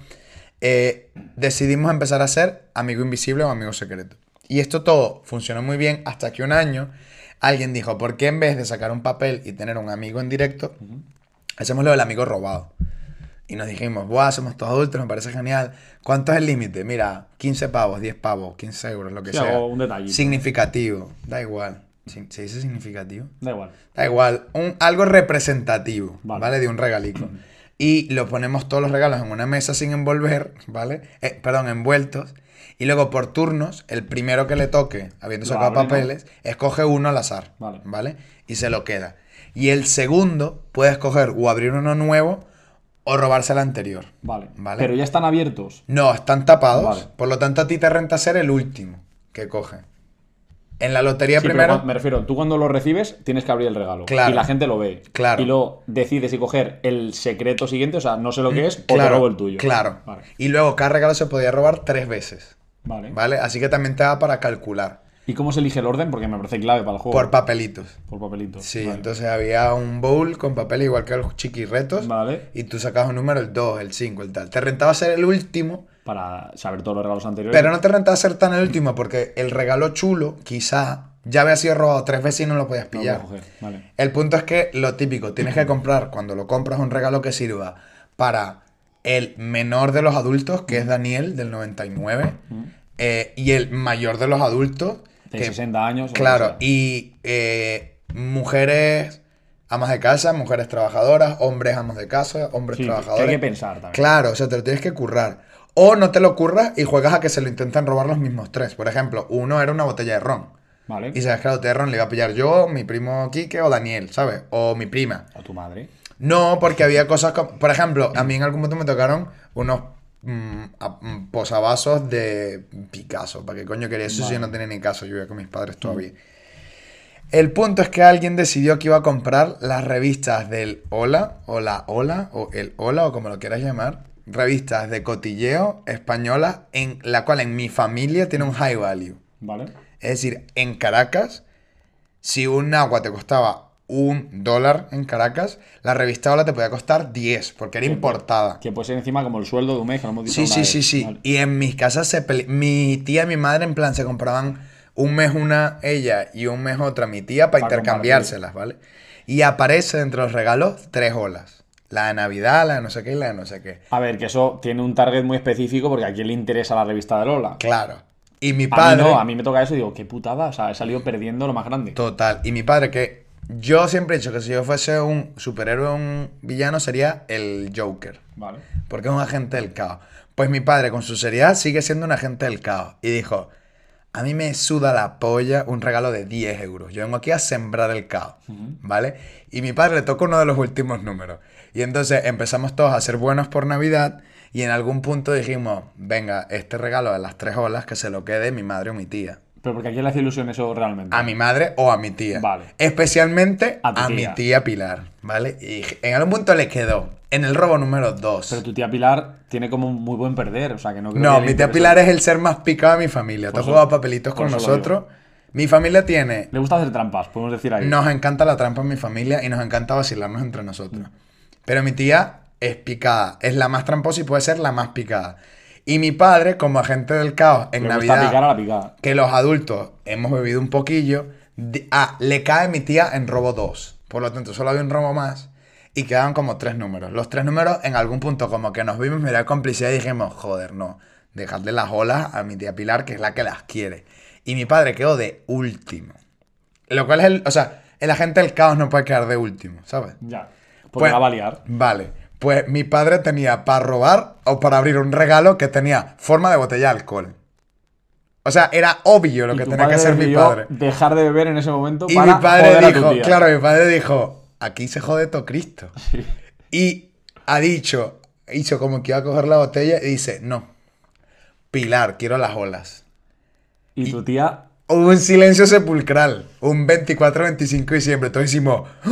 eh, decidimos empezar a ser amigo invisible o amigo secreto. Y esto todo funcionó muy bien hasta que un año alguien dijo, ¿por qué en vez de sacar un papel y tener un amigo en directo, hacemos lo del amigo robado? Y nos dijimos, Buah, somos todos adultos, me parece genial. ¿Cuánto es el límite? Mira, 15 pavos, 10 pavos, 15 euros, lo que Sí, sea. un detallito. Significativo, da igual. ¿Se dice significativo? Da igual. Da igual, un, algo representativo, Vale. ¿vale? De un regalico. Y lo ponemos todos los regalos en una mesa sin envolver, ¿vale? Eh, perdón, envueltos. Y luego por turnos, el primero que le toque, habiendo sacado papeles, escoge uno al azar, Vale. ¿vale? Y se lo queda. Y el segundo puede escoger o abrir uno nuevo o robarse el anterior. Vale. Vale. Pero ya están abiertos. No, están tapados. Vale. Por lo tanto, a ti te renta ser el último que coge. En la lotería Sí, primero. me refiero, tú cuando lo recibes tienes que abrir el regalo. Claro. Y la gente lo ve. Claro. Y luego decides si coger el secreto siguiente, o sea, no sé lo que es, o te Claro, robo el tuyo. Claro. Vale. Y luego cada regalo se podía robar tres veces. Vale. ¿Vale? Así que también te da para calcular. ¿Y cómo se elige el orden? Porque me parece clave para el juego. Por papelitos. Por papelitos. Sí, Vale. entonces había un bowl con papel igual que los chiquirretos. Vale. Y tú sacabas un número, el 2, el 5, el tal. Te rentaba ser el último, Para saber todos los regalos anteriores. pero no te rentaba ser tan el último porque el regalo chulo, quizá, ya había sido robado tres veces y no lo podías No pillar. coger. Vale. El punto es que lo típico, tienes que comprar cuando lo compras un regalo que sirva para el menor de los adultos, que es Daniel del 99, eh, y el mayor de los adultos, De que- 60 años. o claro, y eh, mujeres amas de casa, mujeres trabajadoras, hombres amas de casa, hombres Sí, trabajadores. que hay que pensar también. Claro, o sea, te lo tienes que currar. O no te lo curras y juegas a que se lo intentan robar los mismos tres. Por ejemplo, uno era una botella de ron. Vale. Y sabes que la botella de ron le iba a pillar yo, mi primo Quique o Daniel, ¿sabes? O mi prima. A tu madre. No, porque había cosas como... Por ejemplo, a mí en algún momento me tocaron unos mm, mm, posavasos de Picasso. ¿Para qué coño quería eso si yo no tenía ni caso? Yo vivía con mis padres todavía. El punto es que alguien decidió que iba a comprar las revistas del Hola, o la Hola, o el Hola, o como lo quieras llamar. Revistas de cotilleo españolas, en la cual en mi familia tiene un high value. Vale. Es decir, en Caracas, si un agua te costaba un dólar en Caracas, la revista Hola te podía costar 10, porque era importada. Que puede ser encima como el sueldo de un mes, que lo hemos dicho Sí, una sí, vez. sí, sí. Vale. Y en mis casas se pele- mi tía y mi madre en plan se compraban un mes una ella y un mes otra mi tía para Para intercambiárselas, ¿vale? Y aparece entre los regalos tres olas. La de Navidad, la de no sé qué y la de no sé qué. A ver, que eso tiene un target muy específico porque a quién le interesa la revista de Lola. Claro. Y mi A padre... mí no, a mí me toca eso y digo, qué putada, o sea, he salido perdiendo lo más grande. Total. Y mi padre, que yo siempre he dicho que si yo fuese un superhéroe o un villano, sería el Joker. Vale. Porque es un agente del caos. Pues mi padre, con su seriedad, sigue siendo un agente del caos. Y dijo: A mí me suda la polla un regalo de 10 euros. Yo vengo aquí a sembrar el caos. ¿Vale? Y mi padre le tocó uno de los últimos números. Y entonces empezamos todos a ser buenos por Navidad. Y en algún punto dijimos: Venga, este regalo de las tres olas que se lo quede mi madre o mi tía. Pero porque a quién le hace ilusión eso realmente. A mi madre o a mi tía. Vale. Especialmente A mi tía. Pilar, ¿vale? Y en algún punto le quedó. En el robo número 2. Pero tu tía Pilar tiene como un muy buen perder, o sea, que no creo No, que mi tía. Pilar es el ser más picado de mi familia. Te Por has jugado papelitos con nosotros. Mi familia tiene. Le gusta hacer trampas, podemos decir ahí. Nos encanta la trampa en mi familia y nos encanta vacilarnos entre nosotros. Pero mi tía es picada. Es la más tramposa y puede ser la más picada. Y mi padre, como agente del caos en Le Navidad. picar a la picada. que los adultos hemos bebido un poquillo. Ah, le cae mi tía en robo 2. Por lo tanto, solo había un robo más. Y quedaban como tres números. Los tres números, en algún punto, como que nos vimos, mirar complicidad y dijimos, joder, no. Dejadle las olas a mi tía Pilar, que es la que las quiere. Y mi padre quedó de último. Lo cual es el. O sea, el agente del caos no puede quedar de último, ¿sabes? Ya. Porque la va a liar. Vale. Pues mi padre tenía para robar o para abrir un regalo que tenía forma de botella de alcohol. O sea, era obvio lo que tenía que hacer mi padre. Dejar de beber en ese momento Y para mi padre joder a tu dijo, tía. claro, mi padre dijo, aquí se jode todo Cristo. Y ha dicho, hizo como que iba a coger la botella y dice, no, Pilar, quiero las olas. Y tu tía, Hubo un silencio sepulcral, un 24-25 de diciembre, todos hicimos, ¡Ah!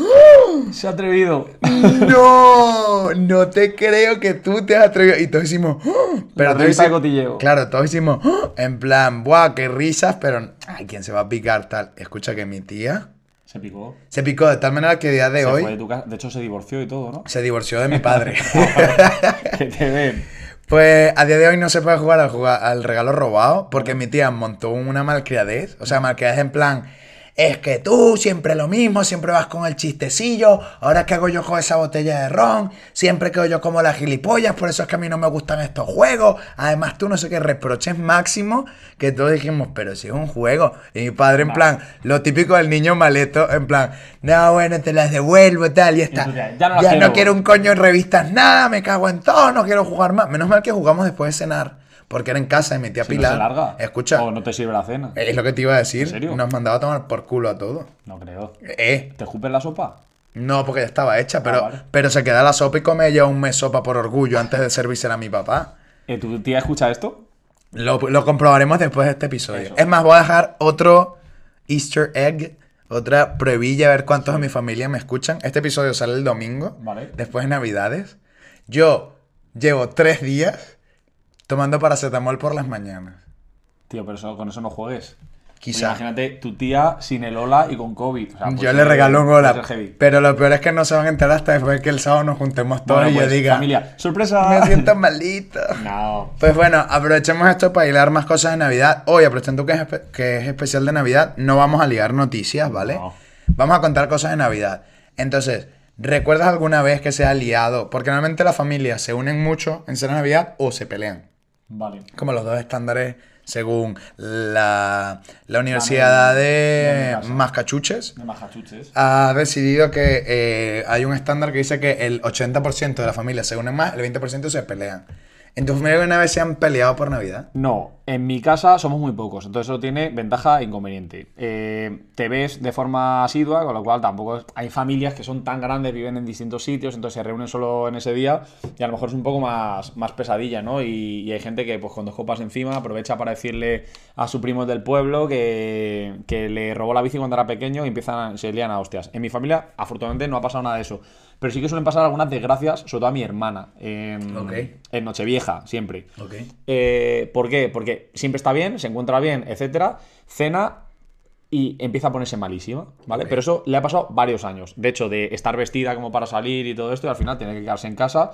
Se ha atrevido. No, no te creo que tú te has atrevido. Y todos hicimos. "Ah", Pero La todos hicimos- cotilleo. Claro, todos hicimos. "Ah", En plan, ¡buah, qué risas! Pero, ay, ¿quién se va a picar tal? Escucha que mi tía Se picó. se picó de tal manera que a día de Se hoy fue de tu casa. De hecho, se divorció y todo, ¿no? se divorció de mi padre. que te ven. Pues a día de hoy no se puede jugar al, jugar- al regalo robado porque mi tía montó una malcriadez. O sea, malcriadez en plan, es que tú siempre lo mismo, siempre vas con el chistecillo. Ahora que hago yo con esa botella de ron, siempre quedo yo como las gilipollas, por eso es que a mí no me gustan estos juegos. Además, tú no sé qué reproches máximo que todos dijimos, pero si es un juego. Y mi padre, en plan, lo típico del niño maleto, en plan, no, bueno, te las devuelvo y tal, y está. ya, ya no ya quiero. no quiero un coño en revistas, nada, me cago en todo, no quiero jugar más. Menos mal que jugamos después de cenar, porque era en casa de mi tía Si no Pilar. se larga. Escucha, O no te sirve la cena. es lo que te iba a decir. ¿En serio? Nos mandaba a tomar por culo a todo. No creo. Eh, ¿Te escupes la sopa? no, porque ya estaba hecha, pero, vale. pero se queda la sopa y come ella un mes sopa por orgullo antes de servírsela a mi papá. Eh, ¿Tu tía escucha esto? Lo, lo comprobaremos después de este episodio. Eso. Es más, voy a dejar otro Easter egg, otra pruebilla, a ver cuántos de mi familia me escuchan. Este episodio sale el domingo, Vale. después de Navidades. Yo llevo tres días tomando paracetamol por las mañanas. Tío, pero eso- con eso no juegues. Quizá. Imagínate tu tía sin el hola y con COVID. O sea, Yo pues, le regalo un hola. Pero lo peor es que no se van a enterar hasta después de que el sábado nos juntemos todos Bueno, y pues, yo diga, Familia, ¡sorpresa! me siento malito. No. Pues bueno, aprovechemos esto para hilar más cosas de Navidad. Hoy, aprovechando que es, que es especial de Navidad, no vamos a liar noticias, ¿vale? No. Vamos a contar cosas de Navidad. Entonces, ¿recuerdas alguna vez que se ha liado? Porque normalmente las familias se unen mucho en ser Navidad o se pelean. Vale. Como los dos estándares según la, la Universidad de- de. Massachusetts ha decidido que eh, hay un estándar que dice que el 80% de la familia se unen más, el 20% se pelean. ¿En tu familia alguna vez se han peleado por Navidad? No, en mi casa somos muy pocos, entonces eso tiene ventaja e inconveniente. Eh, te ves de forma asidua, con lo cual tampoco es- hay familias que son tan grandes, viven en distintos sitios, entonces se reúnen solo en ese día y a lo mejor es un poco más, más pesadilla, ¿no? Y, y hay gente que pues con dos copas encima aprovecha para decirle a su primo del pueblo que, que le robó la bici cuando era pequeño y empiezan, se lían a hostias. En mi familia, afortunadamente, no ha pasado nada de eso. Pero sí que suelen pasar algunas desgracias, sobre todo a mi hermana, en, Ok. en Nochevieja, siempre. Ok. Eh, ¿Por qué? Porque siempre está bien, se encuentra bien, etcétera, cena y empieza a ponerse malísima, ¿vale? Pero eso le ha pasado varios años. De hecho, de estar vestida como para salir y todo esto, y al final tiene que quedarse en casa.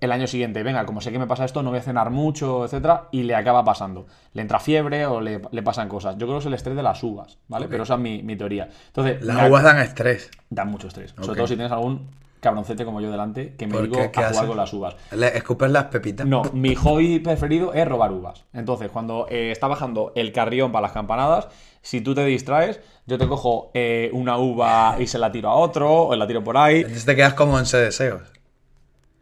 El año siguiente, venga, como sé que me pasa esto, no voy a cenar mucho, etcétera, y le acaba pasando. Le entra fiebre o le, le pasan cosas. Yo creo que es el estrés de las uvas, ¿vale? Pero esa es mi, mi teoría. Entonces, Las uvas dan estrés. dan mucho estrés. Sobre todo si tienes algún cabroncete como yo delante que me ¿Por digo qué? a ¿Qué jugar haces? con las uvas. Le escupes las pepitas. No, mi hobby preferido es robar uvas. Entonces, cuando eh, está bajando el carrión para las campanadas, si tú te distraes, yo te cojo eh, una uva y se la tiro a otro, o la tiro por ahí. Entonces te quedas como 11 deseos.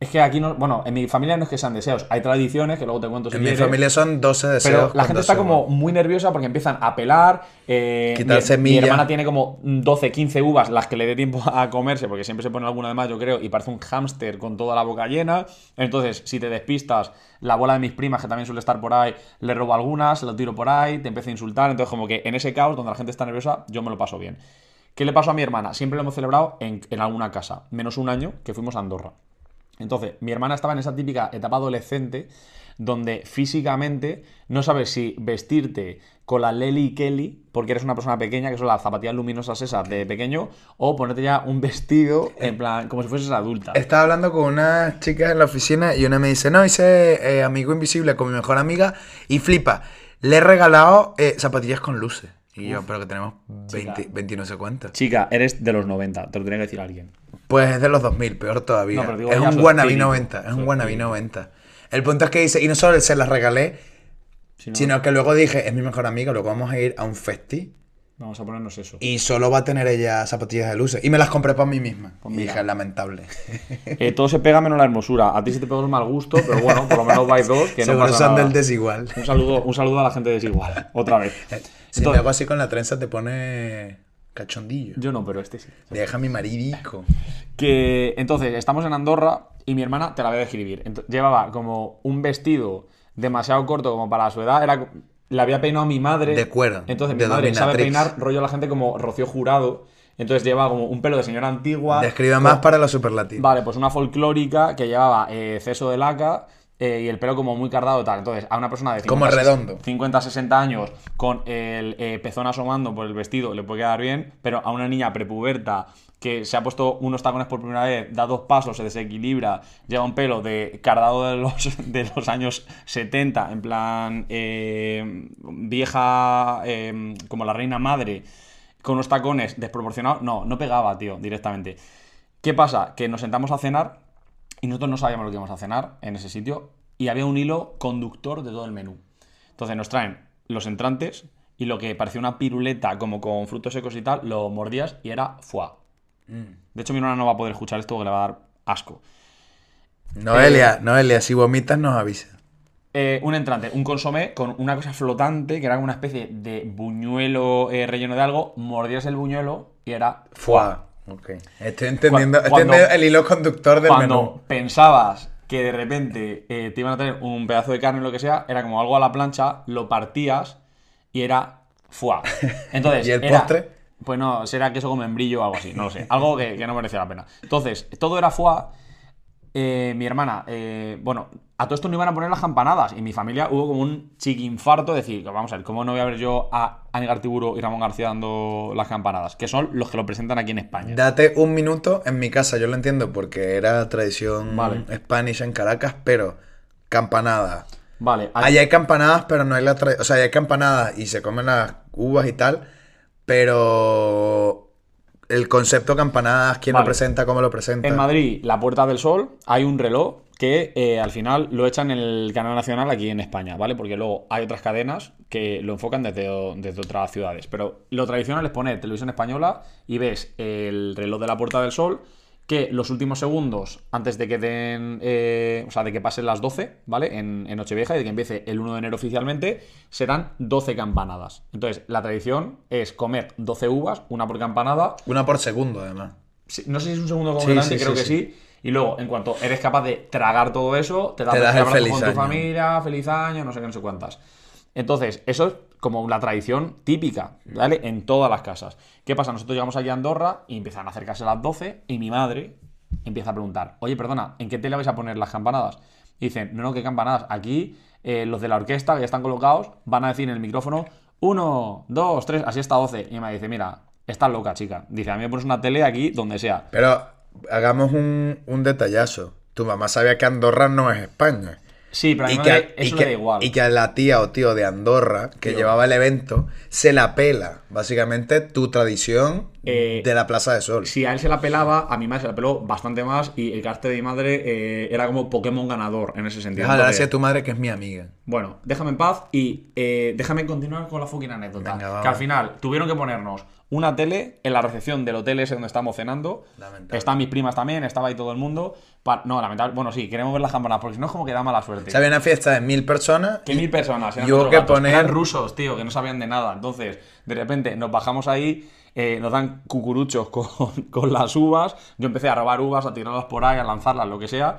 Es que aquí no. Bueno, en mi familia no es que sean deseos, hay tradiciones que luego te cuento si En mi familia son 12 deseos. Pero la gente 12 está como muy nerviosa porque empiezan a pelar. eh, Quitar mi, mi hermana tiene como 12, 15 uvas, las que le dé tiempo a comerse, porque siempre se pone alguna de más, yo creo, y parece un hámster con toda la boca llena. Entonces, si te despistas, la bola de mis primas, que también suele estar por ahí, le robo algunas, se lo tiro por ahí, te empieza a insultar. Entonces, como que en ese caos donde la gente está nerviosa, yo me lo paso bien. ¿Qué le pasó a mi hermana? Siempre lo hemos celebrado en, en alguna casa, menos un año que fuimos a Andorra. Entonces, mi hermana estaba en esa típica etapa adolescente donde físicamente no sabes si vestirte con la Lely Kelly, porque eres una persona pequeña, que son las zapatillas luminosas esas de pequeño, o ponerte ya un vestido en plan, como si fueses adulta. Estaba hablando con unas chicas en la oficina y una me dice, no, hice eh, amigo invisible con mi mejor amiga y flipa, le he regalado eh, zapatillas con luces. Y yo, pero que tenemos 20, Chica. 20 y no sé cuántas. Chica, eres de los 90, te lo tenía que decir alguien. Pues es de los 2000, peor todavía. No, digo, es un wannabe espíritu, 90, es un wannabe espíritu. 90. El punto es que dice, y no solo se las regalé, Si no, sino que luego dije, es mi mejor amiga, luego vamos a ir a un festi vamos a ponernos eso. y solo va a tener ella zapatillas de luces. Y me las compré para mí misma. Pues y mira. dije, lamentable. Eh, todo se pega menos la hermosura. A ti se te pega el mal gusto, pero bueno, por lo menos vais dos, que no Seguro pasa son nada. del desigual. Un saludo, un saludo a la gente desigual. Otra vez. Si me Entonces- hago así con la trenza te pone cachondillo. Yo no, pero este sí. Deja mi maridico. Que entonces estamos en Andorra y mi hermana te la voy a describir. Llevaba como un vestido demasiado corto como para su edad. Era, le había peinado a mi madre. De cuero, Entonces mi madre sabe dominatrix. peinar rollo a la gente como Rocío Jurado. Entonces llevaba como un pelo de señora antigua. Describe más para los superlativos. Vale, pues una folclórica que llevaba eh, ceso de laca eh, y el pelo como muy cardado y tal. Entonces, a una persona de Como redondo. 50, 60 años con el eh, pezón asomando por el vestido le puede quedar bien, pero a una niña prepuberta que se ha puesto unos tacones por primera vez, da dos pasos, se desequilibra, lleva un pelo de cardado de los, de los años 70, en plan eh, vieja eh, como la reina madre, con unos tacones desproporcionados, no, no pegaba, tío, directamente. ¿Qué pasa? Que nos sentamos a cenar y nosotros no sabíamos lo que íbamos a cenar en ese sitio y había un hilo conductor de todo el menú. Entonces nos traen los entrantes y lo que parecía una piruleta como con frutos secos y tal, lo mordías y era foie. De hecho mi hermana no va a poder escuchar esto porque le va a dar asco. Noelia, Noelia, si vomitas nos avisa. Eh, un entrante, un consomé con una cosa flotante que era una especie de buñuelo eh, relleno de algo, mordías el buñuelo y era foie. Ok. Estoy entendiendo, estoy Cuando- entendiendo el hilo conductor del Cuando menú. pensabas que de repente eh, te iban a tener un pedazo de carne o lo que sea, era como algo a la plancha, lo partías y era foie. Entonces, ¿Y el era- postre? Pues no, será queso con membrillo o algo así, no lo sé. Algo que, que no merecía la pena. Entonces, todo era foie. Eh, mi hermana, eh, bueno, a todo esto no iban a poner las campanadas. Y mi familia hubo como un chiquinfarto de decir, vamos a ver, ¿cómo no voy a ver yo a Anígar Tiburo y Ramón García dando las campanadas? Que son los que lo presentan aquí en España. Date un minuto en mi casa, yo lo entiendo porque era tradición Vale. Spanish en Caracas, pero campanada. Vale, Allá hay campanadas, pero no hay la tradición. O sea, hay campanadas y se comen las uvas y tal, pero el concepto campanadas, quién Vale. lo presenta, cómo lo presenta. En Madrid, la Puerta del Sol, hay un reloj que eh, al final lo echan en el canal nacional aquí en España, ¿vale? Porque luego hay otras cadenas que lo enfocan desde, o- desde otras ciudades. Pero lo tradicional es poner televisión española y ves el reloj de la Puerta del Sol que los últimos segundos antes de que den, eh, o sea, de que pasen las 12, ¿vale? En, en Nochevieja y de que empiece el 1 de enero oficialmente, serán 12 campanadas. Entonces, la tradición es comer 12 uvas, una por campanada, Una por segundo, además. Sí, no sé si es un segundo como Sí, creo que sí. Y luego, en cuanto eres capaz de tragar todo eso, te das, Te das el feliz con tu año. familia, feliz año, no sé qué, no sé cuántas. Entonces, eso es como la tradición típica, ¿vale? En todas las casas. ¿Qué pasa? Nosotros llegamos allí a Andorra y empiezan a acercarse las 12 y mi madre empieza a preguntar, oye, perdona, ¿en qué tele vais a poner las campanadas? Y dicen, no, no, ¿qué campanadas? Aquí eh, los de la orquesta que ya están colocados van a decir en el micrófono, uno, dos, tres, así hasta 12. Y madre dice, mira, estás loca, chica. Dice, a mí me pones una tele aquí donde sea. Pero hagamos un, un detallazo. Tu mamá sabía que Andorra no es España. Sí, pero a mi Y que, eso y da igual. y que a la tía o tío de Andorra que Tío. llevaba el evento se la pela. Básicamente tu tradición Eh, de la Plaza de Sol. Si a él se la pelaba, a mi madre se la peló bastante más y el cartel de mi madre eh, era como Pokémon ganador en ese sentido. Entonces, gracias a tu madre que es mi amiga. Bueno, déjame en paz y eh, déjame continuar con la fucking anécdota. Venga, que al final tuvieron que ponernos una tele en la recepción del hotel ese donde estábamos cenando. Lamentable. Están mis primas también, estaba ahí todo el mundo. Pa- no, lamentable. Bueno, sí, queremos ver las campanas porque si no es como que da mala suerte. O sea, había una fiesta de mil personas. Que y- mil personas. Eran y hubo cuatro que gatos. poner- Eran rusos, tío, que no sabían de nada. Entonces, de repente nos bajamos ahí, eh, nos dan cucuruchos con, con las uvas. Yo empecé a robar uvas, a tirarlas por ahí, a lanzarlas, lo que sea.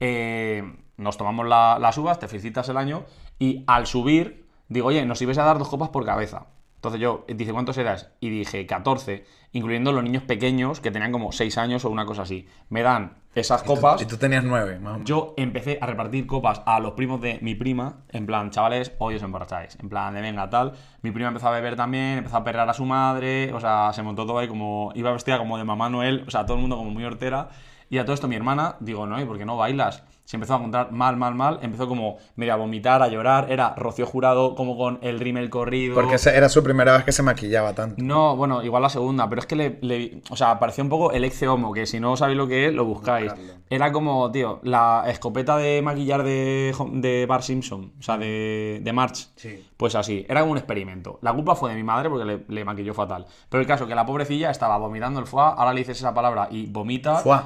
Eh, nos tomamos la- las uvas, te felicitas el año. Y al subir, digo, oye, nos ibas a dar dos copas por cabeza. Entonces yo, dice, ¿cuántos eras? Y dije, 14, incluyendo los niños pequeños que tenían como 6 años o una cosa así. Me dan esas copas. Y tú tenías nueve, más o menos. Yo empecé a repartir copas a los primos de mi prima, en plan, chavales, hoy os emborracháis, en plan, de venga, tal. Mi prima empezó a beber también, empezó a perrar a su madre, o sea, se montó todo ahí como, iba vestida como de mamá Noel, o sea, todo el mundo como muy hortera. Y a todo esto mi hermana, digo, no, ¿y por qué no bailas? Se empezó a encontrar mal, mal, mal, empezó como medio a vomitar, a llorar, era Rocío Jurado como con el rímel corrido. Porque era su primera vez que se maquillaba tanto. No, bueno, igual la segunda, pero es que le, le- o sea, parecía un poco el ex homo, que si no sabéis lo que es, lo buscáis. Buscarlo. Era como, tío, la escopeta de maquillar de, de Bart Simpson, o sea, de, de March. Sí. Pues así, era como un experimento. La culpa fue de mi madre porque le, le maquilló fatal. Pero el caso que la pobrecilla estaba vomitando el foie, ahora le dices esa palabra y vomita. Foie.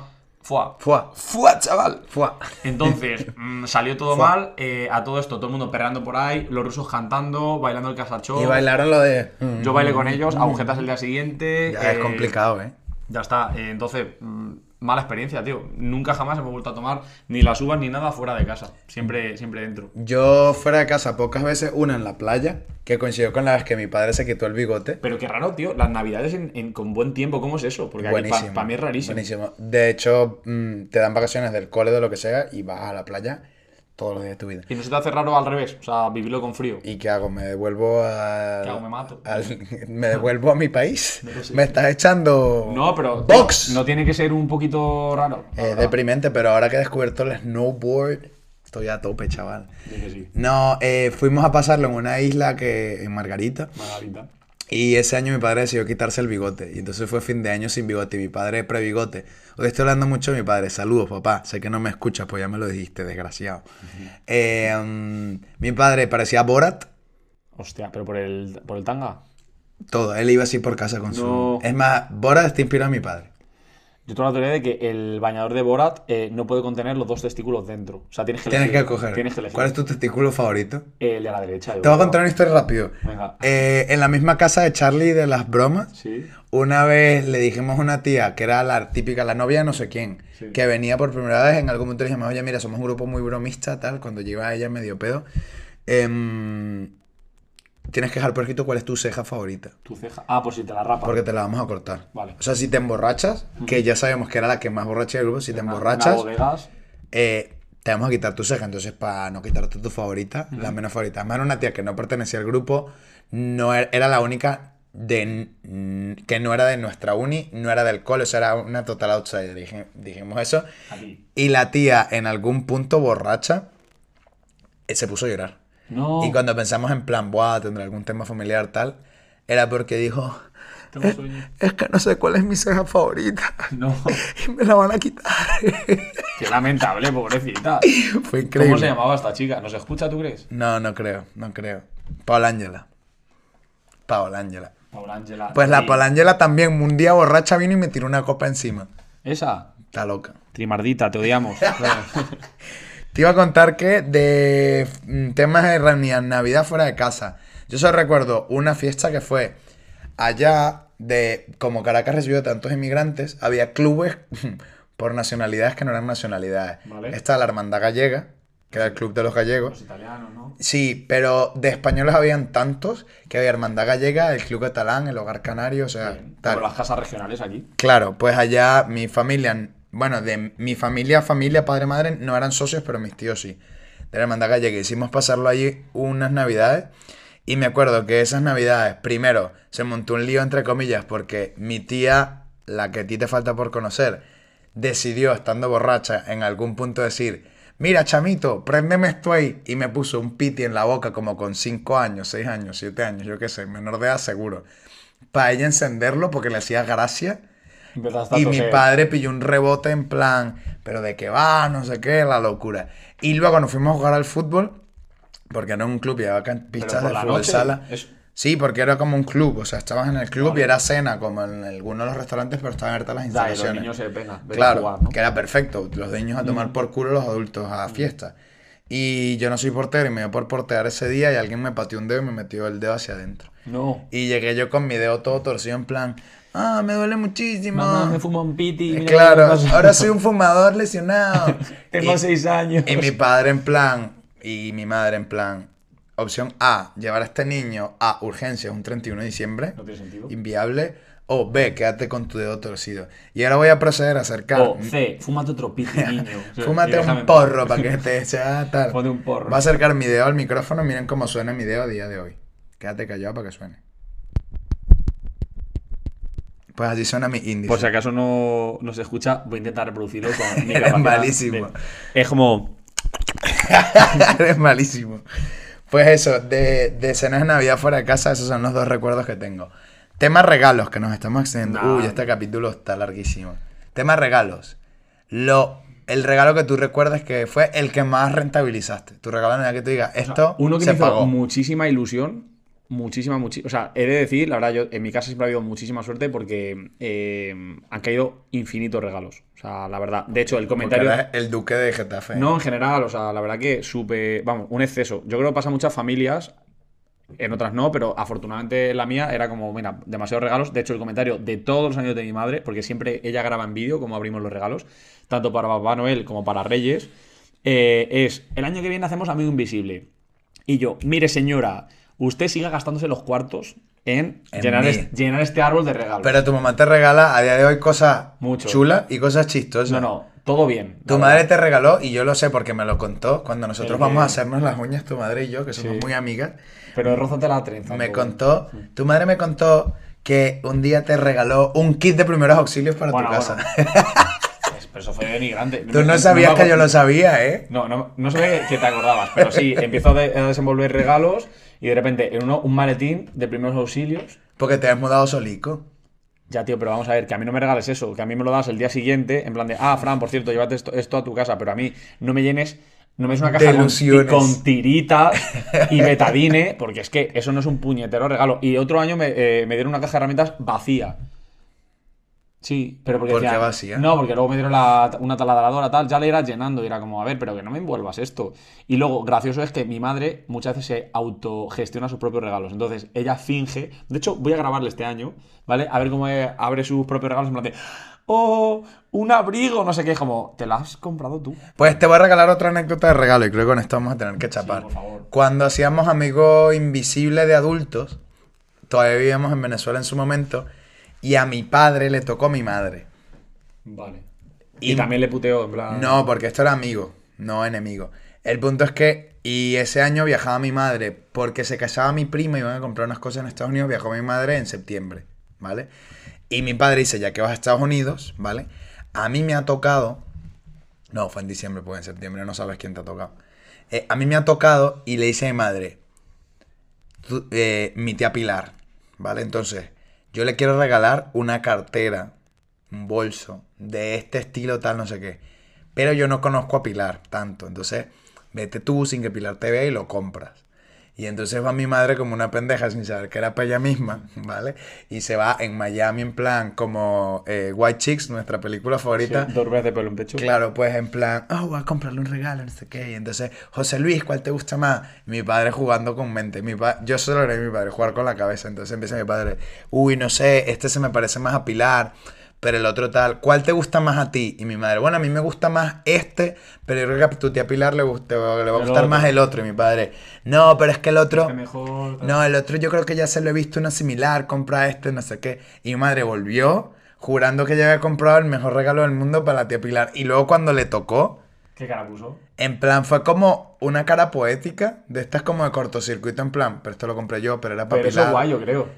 Foie. Foie. Foie, chaval. Foie. Entonces, mm, salió todo Fua. mal, eh, a todo esto, todo el mundo perreando por ahí, los rusos cantando, bailando el casachón. Y bailaron lo de. mm, Yo bailé con ellos, agujetas el día siguiente. Ya es eh, complicado, ¿eh? Ya está. eh, entonces, mm, mala experiencia, tío. Nunca jamás hemos vuelto a tomar ni las uvas ni nada fuera de casa. Siempre, siempre dentro. Yo fuera de casa pocas veces, una en la playa, que coincidió con la vez que mi padre se quitó el bigote. Pero qué raro, tío. Las navidades en- en- con buen tiempo, ¿cómo es eso? Porque para Buenísimo. mí es rarísimo. Buenísimo. De hecho, mm, te dan vacaciones del cole de lo que sea y vas a la playa todos los días de tu vida. Y no se te hace raro al revés, o sea, vivirlo con frío. ¿Y qué hago? ¿Me devuelvo a... ¿Qué hago? ¿Me mato? al- ¿Me devuelvo a mi país? ¿Me estás echando... No, pero. ¡Box! No tiene que ser un poquito raro. verdad. deprimente, pero ahora que he descubierto el snowboard, estoy a tope, chaval. Que sí. No, eh, fuimos a pasarlo en una isla que en Margarita. Margarita. Y ese año mi padre decidió quitarse el bigote. Y entonces fue fin de año sin bigote. Y mi padre pre-bigote. Hoy estoy hablando mucho de mi padre. Saludos, papá. Sé que no me escuchas, pues ya me lo dijiste, desgraciado. Eh, mm, mi padre parecía Borat. Hostia, pero por el, por el tanga. Todo. Él iba así por casa con su... No. Es más, Borat está inspirado en mi padre. Yo tengo la teoría de que el bañador de Borat eh, no puede contener los dos testículos dentro. O sea, tienes que Tienes elegir. que coger. Tienes que elegir. ¿Cuál es tu testículo favorito? El de la derecha. Te voy a contar una historia rápido. Venga. Eh, en la misma casa de Charlie de las bromas, Sí. una vez le dijimos a una tía que era la típica, la novia de no sé quién, Sí. que venía por primera vez, en algún momento le dijimos, oye, mira, somos un grupo muy bromista, tal, cuando lleva ella medio pedo. Tienes que dejar por escrito cuál es tu ceja favorita, Tu ceja. Ah, pues si te la rapa. porque te la vamos a cortar. Vale. O sea, si te emborrachas, que ya sabemos que era la que más borracha del grupo, si te Una- emborrachas, una eh, te vamos a quitar tu ceja. Entonces, para no quitarte tu favorita, la menos favorita. Además, era una tía que no pertenecía al grupo, no era, era la única de, que no era de nuestra uni, no era del cole, o sea, era una total outsider. Dije- dijimos eso. Aquí. Y la tía, en algún punto borracha, eh, se puso a llorar. No. Y cuando pensamos en plan, Buah, tendrá algún tema familiar tal, era porque dijo, Tengo sueño. es que no sé cuál es mi ceja favorita. No. Y me la van a quitar. Qué lamentable, pobrecita. Fue increíble. ¿Cómo se llamaba esta chica? ¿Nos escucha, tú crees? No, no creo, no creo. Paola Ángela. Paola Ángela. Paula Ángela. Pues la Tri- Paola Ángela también un día borracha vino y me tiró una copa encima. Esa. Está loca. Trimardita, te odiamos. Te iba a contar que de mm, temas de Navidad fuera de casa. Yo solo recuerdo una fiesta que fue allá de como Caracas recibió tantos inmigrantes, había clubes por nacionalidades que no eran nacionalidades. Vale. Está la Hermandad Gallega, que era el club de los gallegos. Los italianos, ¿no? Sí, pero de españoles habían tantos que había Hermandad Gallega, el Club Catalán, el Hogar Canario, o sea, Bien. tal. Las casas regionales aquí. Claro, pues allá mi familia, bueno, de mi familia, familia, padre, madre, no eran socios, pero mis tíos sí. De la Hermandad Gallega. Hicimos pasarlo allí unas navidades. Y me acuerdo que esas navidades, primero, se montó un lío entre comillas, porque mi tía, la que a ti te falta por conocer, decidió, estando borracha, en algún punto decir, mira, chamito, préndeme esto ahí. Y me puso un piti en la boca como con 5 años, 6 años, 7 años, yo qué sé, menor de edad seguro. Para ella encenderlo porque le hacía gracia. Y mi padre pilló un rebote en plan, pero de qué va, no sé qué, la locura. Y luego nos fuimos a jugar al fútbol, porque era un club y había pistas de fútbol noche, sala. es- Sí, porque era como un club, o sea, estabas en el club Vale. y era cena, como en algunos de los restaurantes, pero estaban abiertas las Da, y los instalaciones. niños se venga, vete a Claro, jugar, ¿no? que era perfecto. Los niños a tomar por culo, los adultos a fiesta. Y yo no soy portero y me dio por portear ese día y alguien me pateó un dedo y me metió el dedo hacia adentro. No. Y llegué yo con mi dedo todo torcido en plan, ah, me duele muchísimo. Mamá, me fumo un piti. Eh, Claro, ahora soy un fumador lesionado. Tengo Y- seis años. Y mi padre en plan, y mi madre en plan, opción A, llevar a este niño a urgencias un 31 de diciembre, No tiene sentido. inviable, o B, quédate con tu dedo torcido. Y ahora voy a proceder a acercar. O C, fúmate otro piti, niño. Fúmate un porro para que te sea tal. Ponte un porro. Va a acercar mi dedo al micrófono, miren cómo suena mi dedo a día de hoy. Quédate callado para que suene. Pues así suena mi índice. Por si acaso no, no se escucha, voy a intentar reproducirlo con mi Eres malísimo. de- Es como... Eres malísimo. Pues eso, de, de cenas de Navidad fuera de casa, esos son los dos recuerdos que tengo. Tema regalos, que nos estamos extendiendo. Nah. Uy, este capítulo está larguísimo. Tema regalos. Lo, el regalo que tú recuerdas que fue el que más rentabilizaste. Tu regalo de Navidad que tú digas, esto Uno que se me hizo pagó. muchísima ilusión. Muchísima, muchísima. O sea, he de decir, la verdad, yo en mi casa siempre ha habido muchísima suerte porque eh, han caído infinitos regalos. O sea, la verdad. De hecho, el comentario. el duque de Getafe. No, en general, o sea, la verdad que supe. Vamos, un exceso. Yo creo que pasa a muchas familias En otras no, pero afortunadamente la mía era como, mira, demasiados regalos. De hecho, el comentario de todos los años de mi madre, porque siempre ella graba en vídeo cómo abrimos los regalos, tanto para Papá Noel como para Reyes, eh, es, el año que viene hacemos Amigo Invisible. Y yo, mire señora, usted siga gastándose los cuartos en, En llenar, mí. es- llenar este árbol de regalos. Pero tu mamá te regala a día de hoy cosas Mucho. chulas y cosas chistosas. no, no, todo bien. Tu madre te regaló, y yo lo sé porque me lo contó, cuando nosotros El vamos a hacernos las uñas, tu madre y yo, que somos Sí. muy amigas, Pero rózate la trenza. me contó, tu madre me contó que un día te regaló un kit de primeros auxilios para Bueno, tu casa. bueno. Pero eso fue denigrante. Tú no sabías que yo lo sabía, ¿eh? No, no, no sé que te acordabas, pero sí, empiezo a desenvolver regalos y de repente en uno un maletín de primeros auxilios. Porque te has mudado solico. Ya, tío, pero vamos a ver, que a mí no me regales eso, que a mí me lo das el día siguiente, en plan de, ah, Fran, por cierto, llévate esto, esto a tu casa, pero a mí no me llenes, no me es una caja con, con tiritas y betadine, porque es que eso no es un puñetero regalo. Y otro año me, eh, me dieron una caja de herramientas vacía. Sí, pero porque ¿Por qué decía- vacía? No, porque luego me dieron la- una taladradora tal, ya le era llenando y era como, a ver, pero que no me envuelvas esto. Y luego, gracioso es que mi madre muchas veces se autogestiona sus propios regalos. Entonces, ella finge, de hecho, voy a grabarle este año, ¿vale? A ver cómo eh, abre sus propios regalos en plan de, oh, un abrigo, no sé qué, como, te lo has comprado tú. Pues te voy a regalar otra anécdota de regalo y creo que con esto vamos a tener que chapar. por favor. Cuando hacíamos Amigo Invisible de adultos, todavía vivíamos en Venezuela en su momento, y a mi padre le tocó mi madre. Vale. Y, Y- también le puteo, en plan... No, porque esto era amigo, no enemigo. El punto es que, y ese año viajaba mi madre, porque se casaba mi prima y iban a comprar unas cosas en Estados Unidos, viajó mi madre en septiembre, ¿vale? Y mi padre dice, ya que vas a Estados Unidos, ¿vale? A mí me ha tocado, no, fue en diciembre, pues en septiembre no sabes quién te ha tocado. Eh, a mí me ha tocado y le dice a mi madre, eh, mi tía Pilar, ¿vale? Entonces, yo le quiero regalar una cartera, un bolso, de este estilo tal, no sé qué. Pero yo no conozco a Pilar tanto. Entonces, vete tú sin que Pilar te vea y lo compras. Y entonces va mi madre como una pendeja sin saber que era para ella misma, ¿vale? Y se va en Miami en plan como eh, White Chicks, nuestra película Sí, favorita. dos veces de pelo en pecho. Claro, pues en plan, oh, voy a comprarle un regalo, no sé qué. Y entonces, José Luis, ¿cuál te gusta más? Y mi padre jugando con mente. Mi pa- Yo solo era mi padre, jugar con la cabeza. Entonces empieza mi padre, uy, no sé, este se me parece más a Pilar, pero el otro tal. ¿Cuál te gusta más a ti? Y mi madre, bueno, a mí me gusta más este, pero yo creo que a tu tía Pilar le, guste- le va a El gustar otro. más el otro. Y mi padre, no, pero es que el otro... Este mejor... No, el otro yo creo que ya se lo he visto uno similar, compra este, no sé qué. Y mi madre volvió jurando que ya había comprado el mejor regalo del mundo para la tía Pilar. Y luego cuando le tocó, ¿Qué cara puso? en plan, fue como una cara poética, de estas como de cortocircuito, en plan, pero esto lo compré yo, pero era para Pero eso Pilar. es guay, yo creo.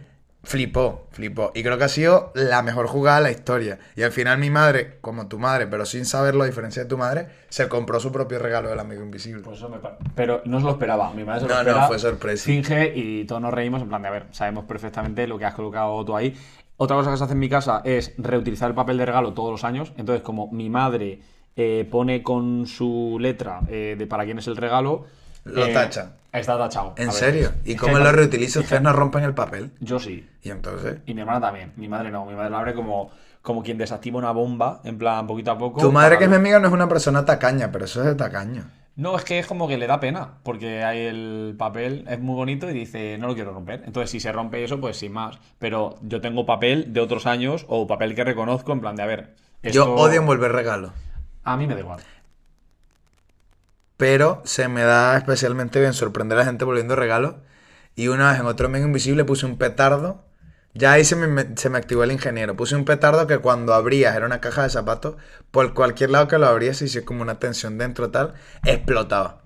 Flipó, flipó. Y creo que ha sido la mejor jugada de la historia. Y al final mi madre, como tu madre, pero sin saberlo, a diferencia de tu madre, se compró su propio regalo del amigo invisible. Pues eso me Pero no se lo esperaba. Mi madre se lo No, no, fue sorpresa. Finge y todos nos reímos en plan de, a ver, sabemos perfectamente lo que has colocado tú ahí. Otra cosa que se hace en mi casa es reutilizar el papel de regalo todos los años. Entonces, como mi madre eh, pone con su letra eh, de para quién es el regalo... Lo eh, tacha. Está tachado. ¿En serio? ¿Y es cómo lo pa- reutiliza? ¿Ustedes no rompen el papel? Yo sí. Y entonces... Y mi hermana también. Mi madre no. Mi madre lo abre como, como quien desactiva una bomba, en plan, poquito a poco. Tu madre, para que es mi amiga, no es una persona tacaña, pero eso es de tacaño. No, es que es como que le da pena, porque hay el papel es muy bonito y dice, no lo quiero romper. Entonces, si se rompe eso, pues sin más. Pero yo tengo papel de otros años o papel que reconozco en plan de, a ver, Yo odio envolver regalos. A mí me da igual. Pero se me da especialmente bien sorprender a la gente volviendo regalos. Y una vez en otro amigo invisible puse un petardo. Ya ahí se me, se activó el ingeniero. Puse un petardo que cuando abrías era una caja de zapatos. Por cualquier lado que lo abrías, y si como una tensión dentro tal, explotaba.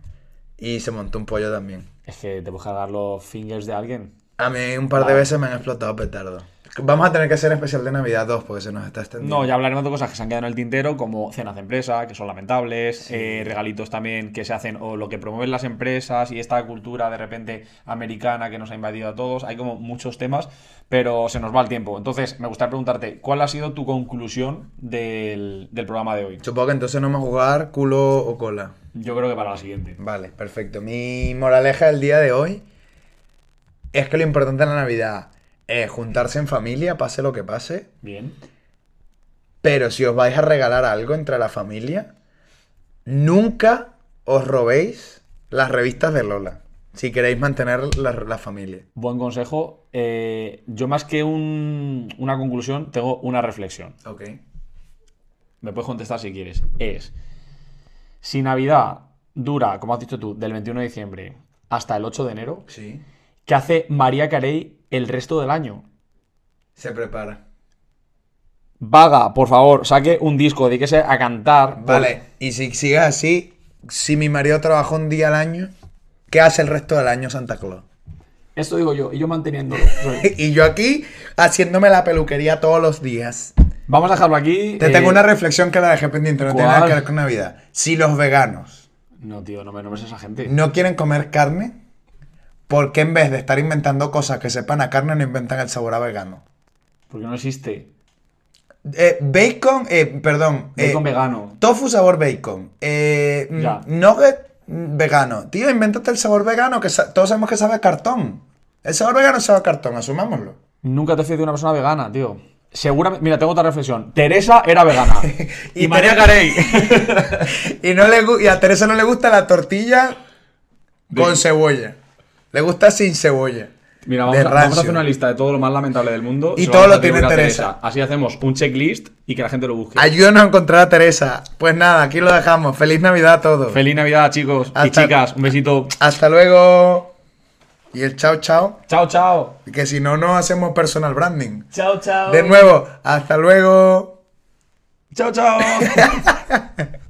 Y se montó un pollo también. Es que te puedes dar los fingers de alguien. A mí un par de veces me han explotado petardos. Vamos a tener que hacer especial de Navidad 2 porque se nos está extendiendo. No, ya hablaremos de cosas que se han quedado en el tintero, como cenas de empresa, que son lamentables, eh, regalitos también que se hacen, o lo que promueven las empresas y esta cultura de repente americana que nos ha invadido a todos. Hay como muchos temas, pero se nos va el tiempo. Entonces, me gustaría preguntarte, ¿cuál ha sido tu conclusión del, del programa de hoy? Supongo que entonces no vamos a jugar culo o cola. Yo creo que para la siguiente. Vale, perfecto. Mi moraleja del día de hoy es que lo importante en la Navidad es juntarse en familia, pase lo que pase. Bien. Pero si os vais a regalar algo entre la familia, nunca os robéis las revistas de Lola. Si queréis mantener la, la familia. Buen consejo. Eh, yo más que un- una conclusión, tengo una reflexión. Ok. Me puedes contestar si quieres. Es, si Navidad dura, como has dicho tú, del 21 de diciembre hasta el 8 de enero, Sí. ¿qué hace María Carey el resto del año? Se prepara. Vaga, por favor, saque un disco, dedíquese a cantar. por- Vale, y si sigue así, si mi marido trabaja un día al año, ¿qué hace el resto del año Santa Claus? Esto digo yo, y yo manteniéndolo. Y yo aquí haciéndome la peluquería todos los días. Vamos a dejarlo aquí. Te eh, tengo una reflexión que la dejé pendiente, no tiene nada que ver con Navidad. Si los veganos No, tío, no me nombres a esa gente. no quieren comer carne, ¿por qué en vez de estar inventando cosas que sepan a carne no inventan el sabor a vegano? Porque no existe. Eh, bacon, eh, perdón. eh, Bacon vegano. Tofu sabor bacon. Eh, mm, Ya. nugget mm, vegano. Tío, invéntate el sabor vegano, que sa- todos sabemos que sabe a cartón. El sabor vegano sabe a cartón, asumámoslo. Nunca te fíes de una persona vegana, tío. Seguramente. Mira, tengo otra reflexión. Teresa era vegana. y, Y María Carey. y, no le, y a Teresa no le gusta la tortilla con cebolla. Le gusta sin cebolla. Mira, vamos a, vamos a hacer una lista de todo lo más lamentable del mundo. Y todo lo tiene Teresa. Así hacemos un checklist y que la gente lo busque. Ayúdanos a encontrar a Teresa. Pues nada, aquí lo dejamos. Feliz Navidad a todos. Feliz Navidad, chicos y chicas. Un besito. Hasta luego. Y el chao chao. Chao, chao. Que si no, no hacemos personal branding. Chao, chao. De nuevo, hasta luego. Chao, chao.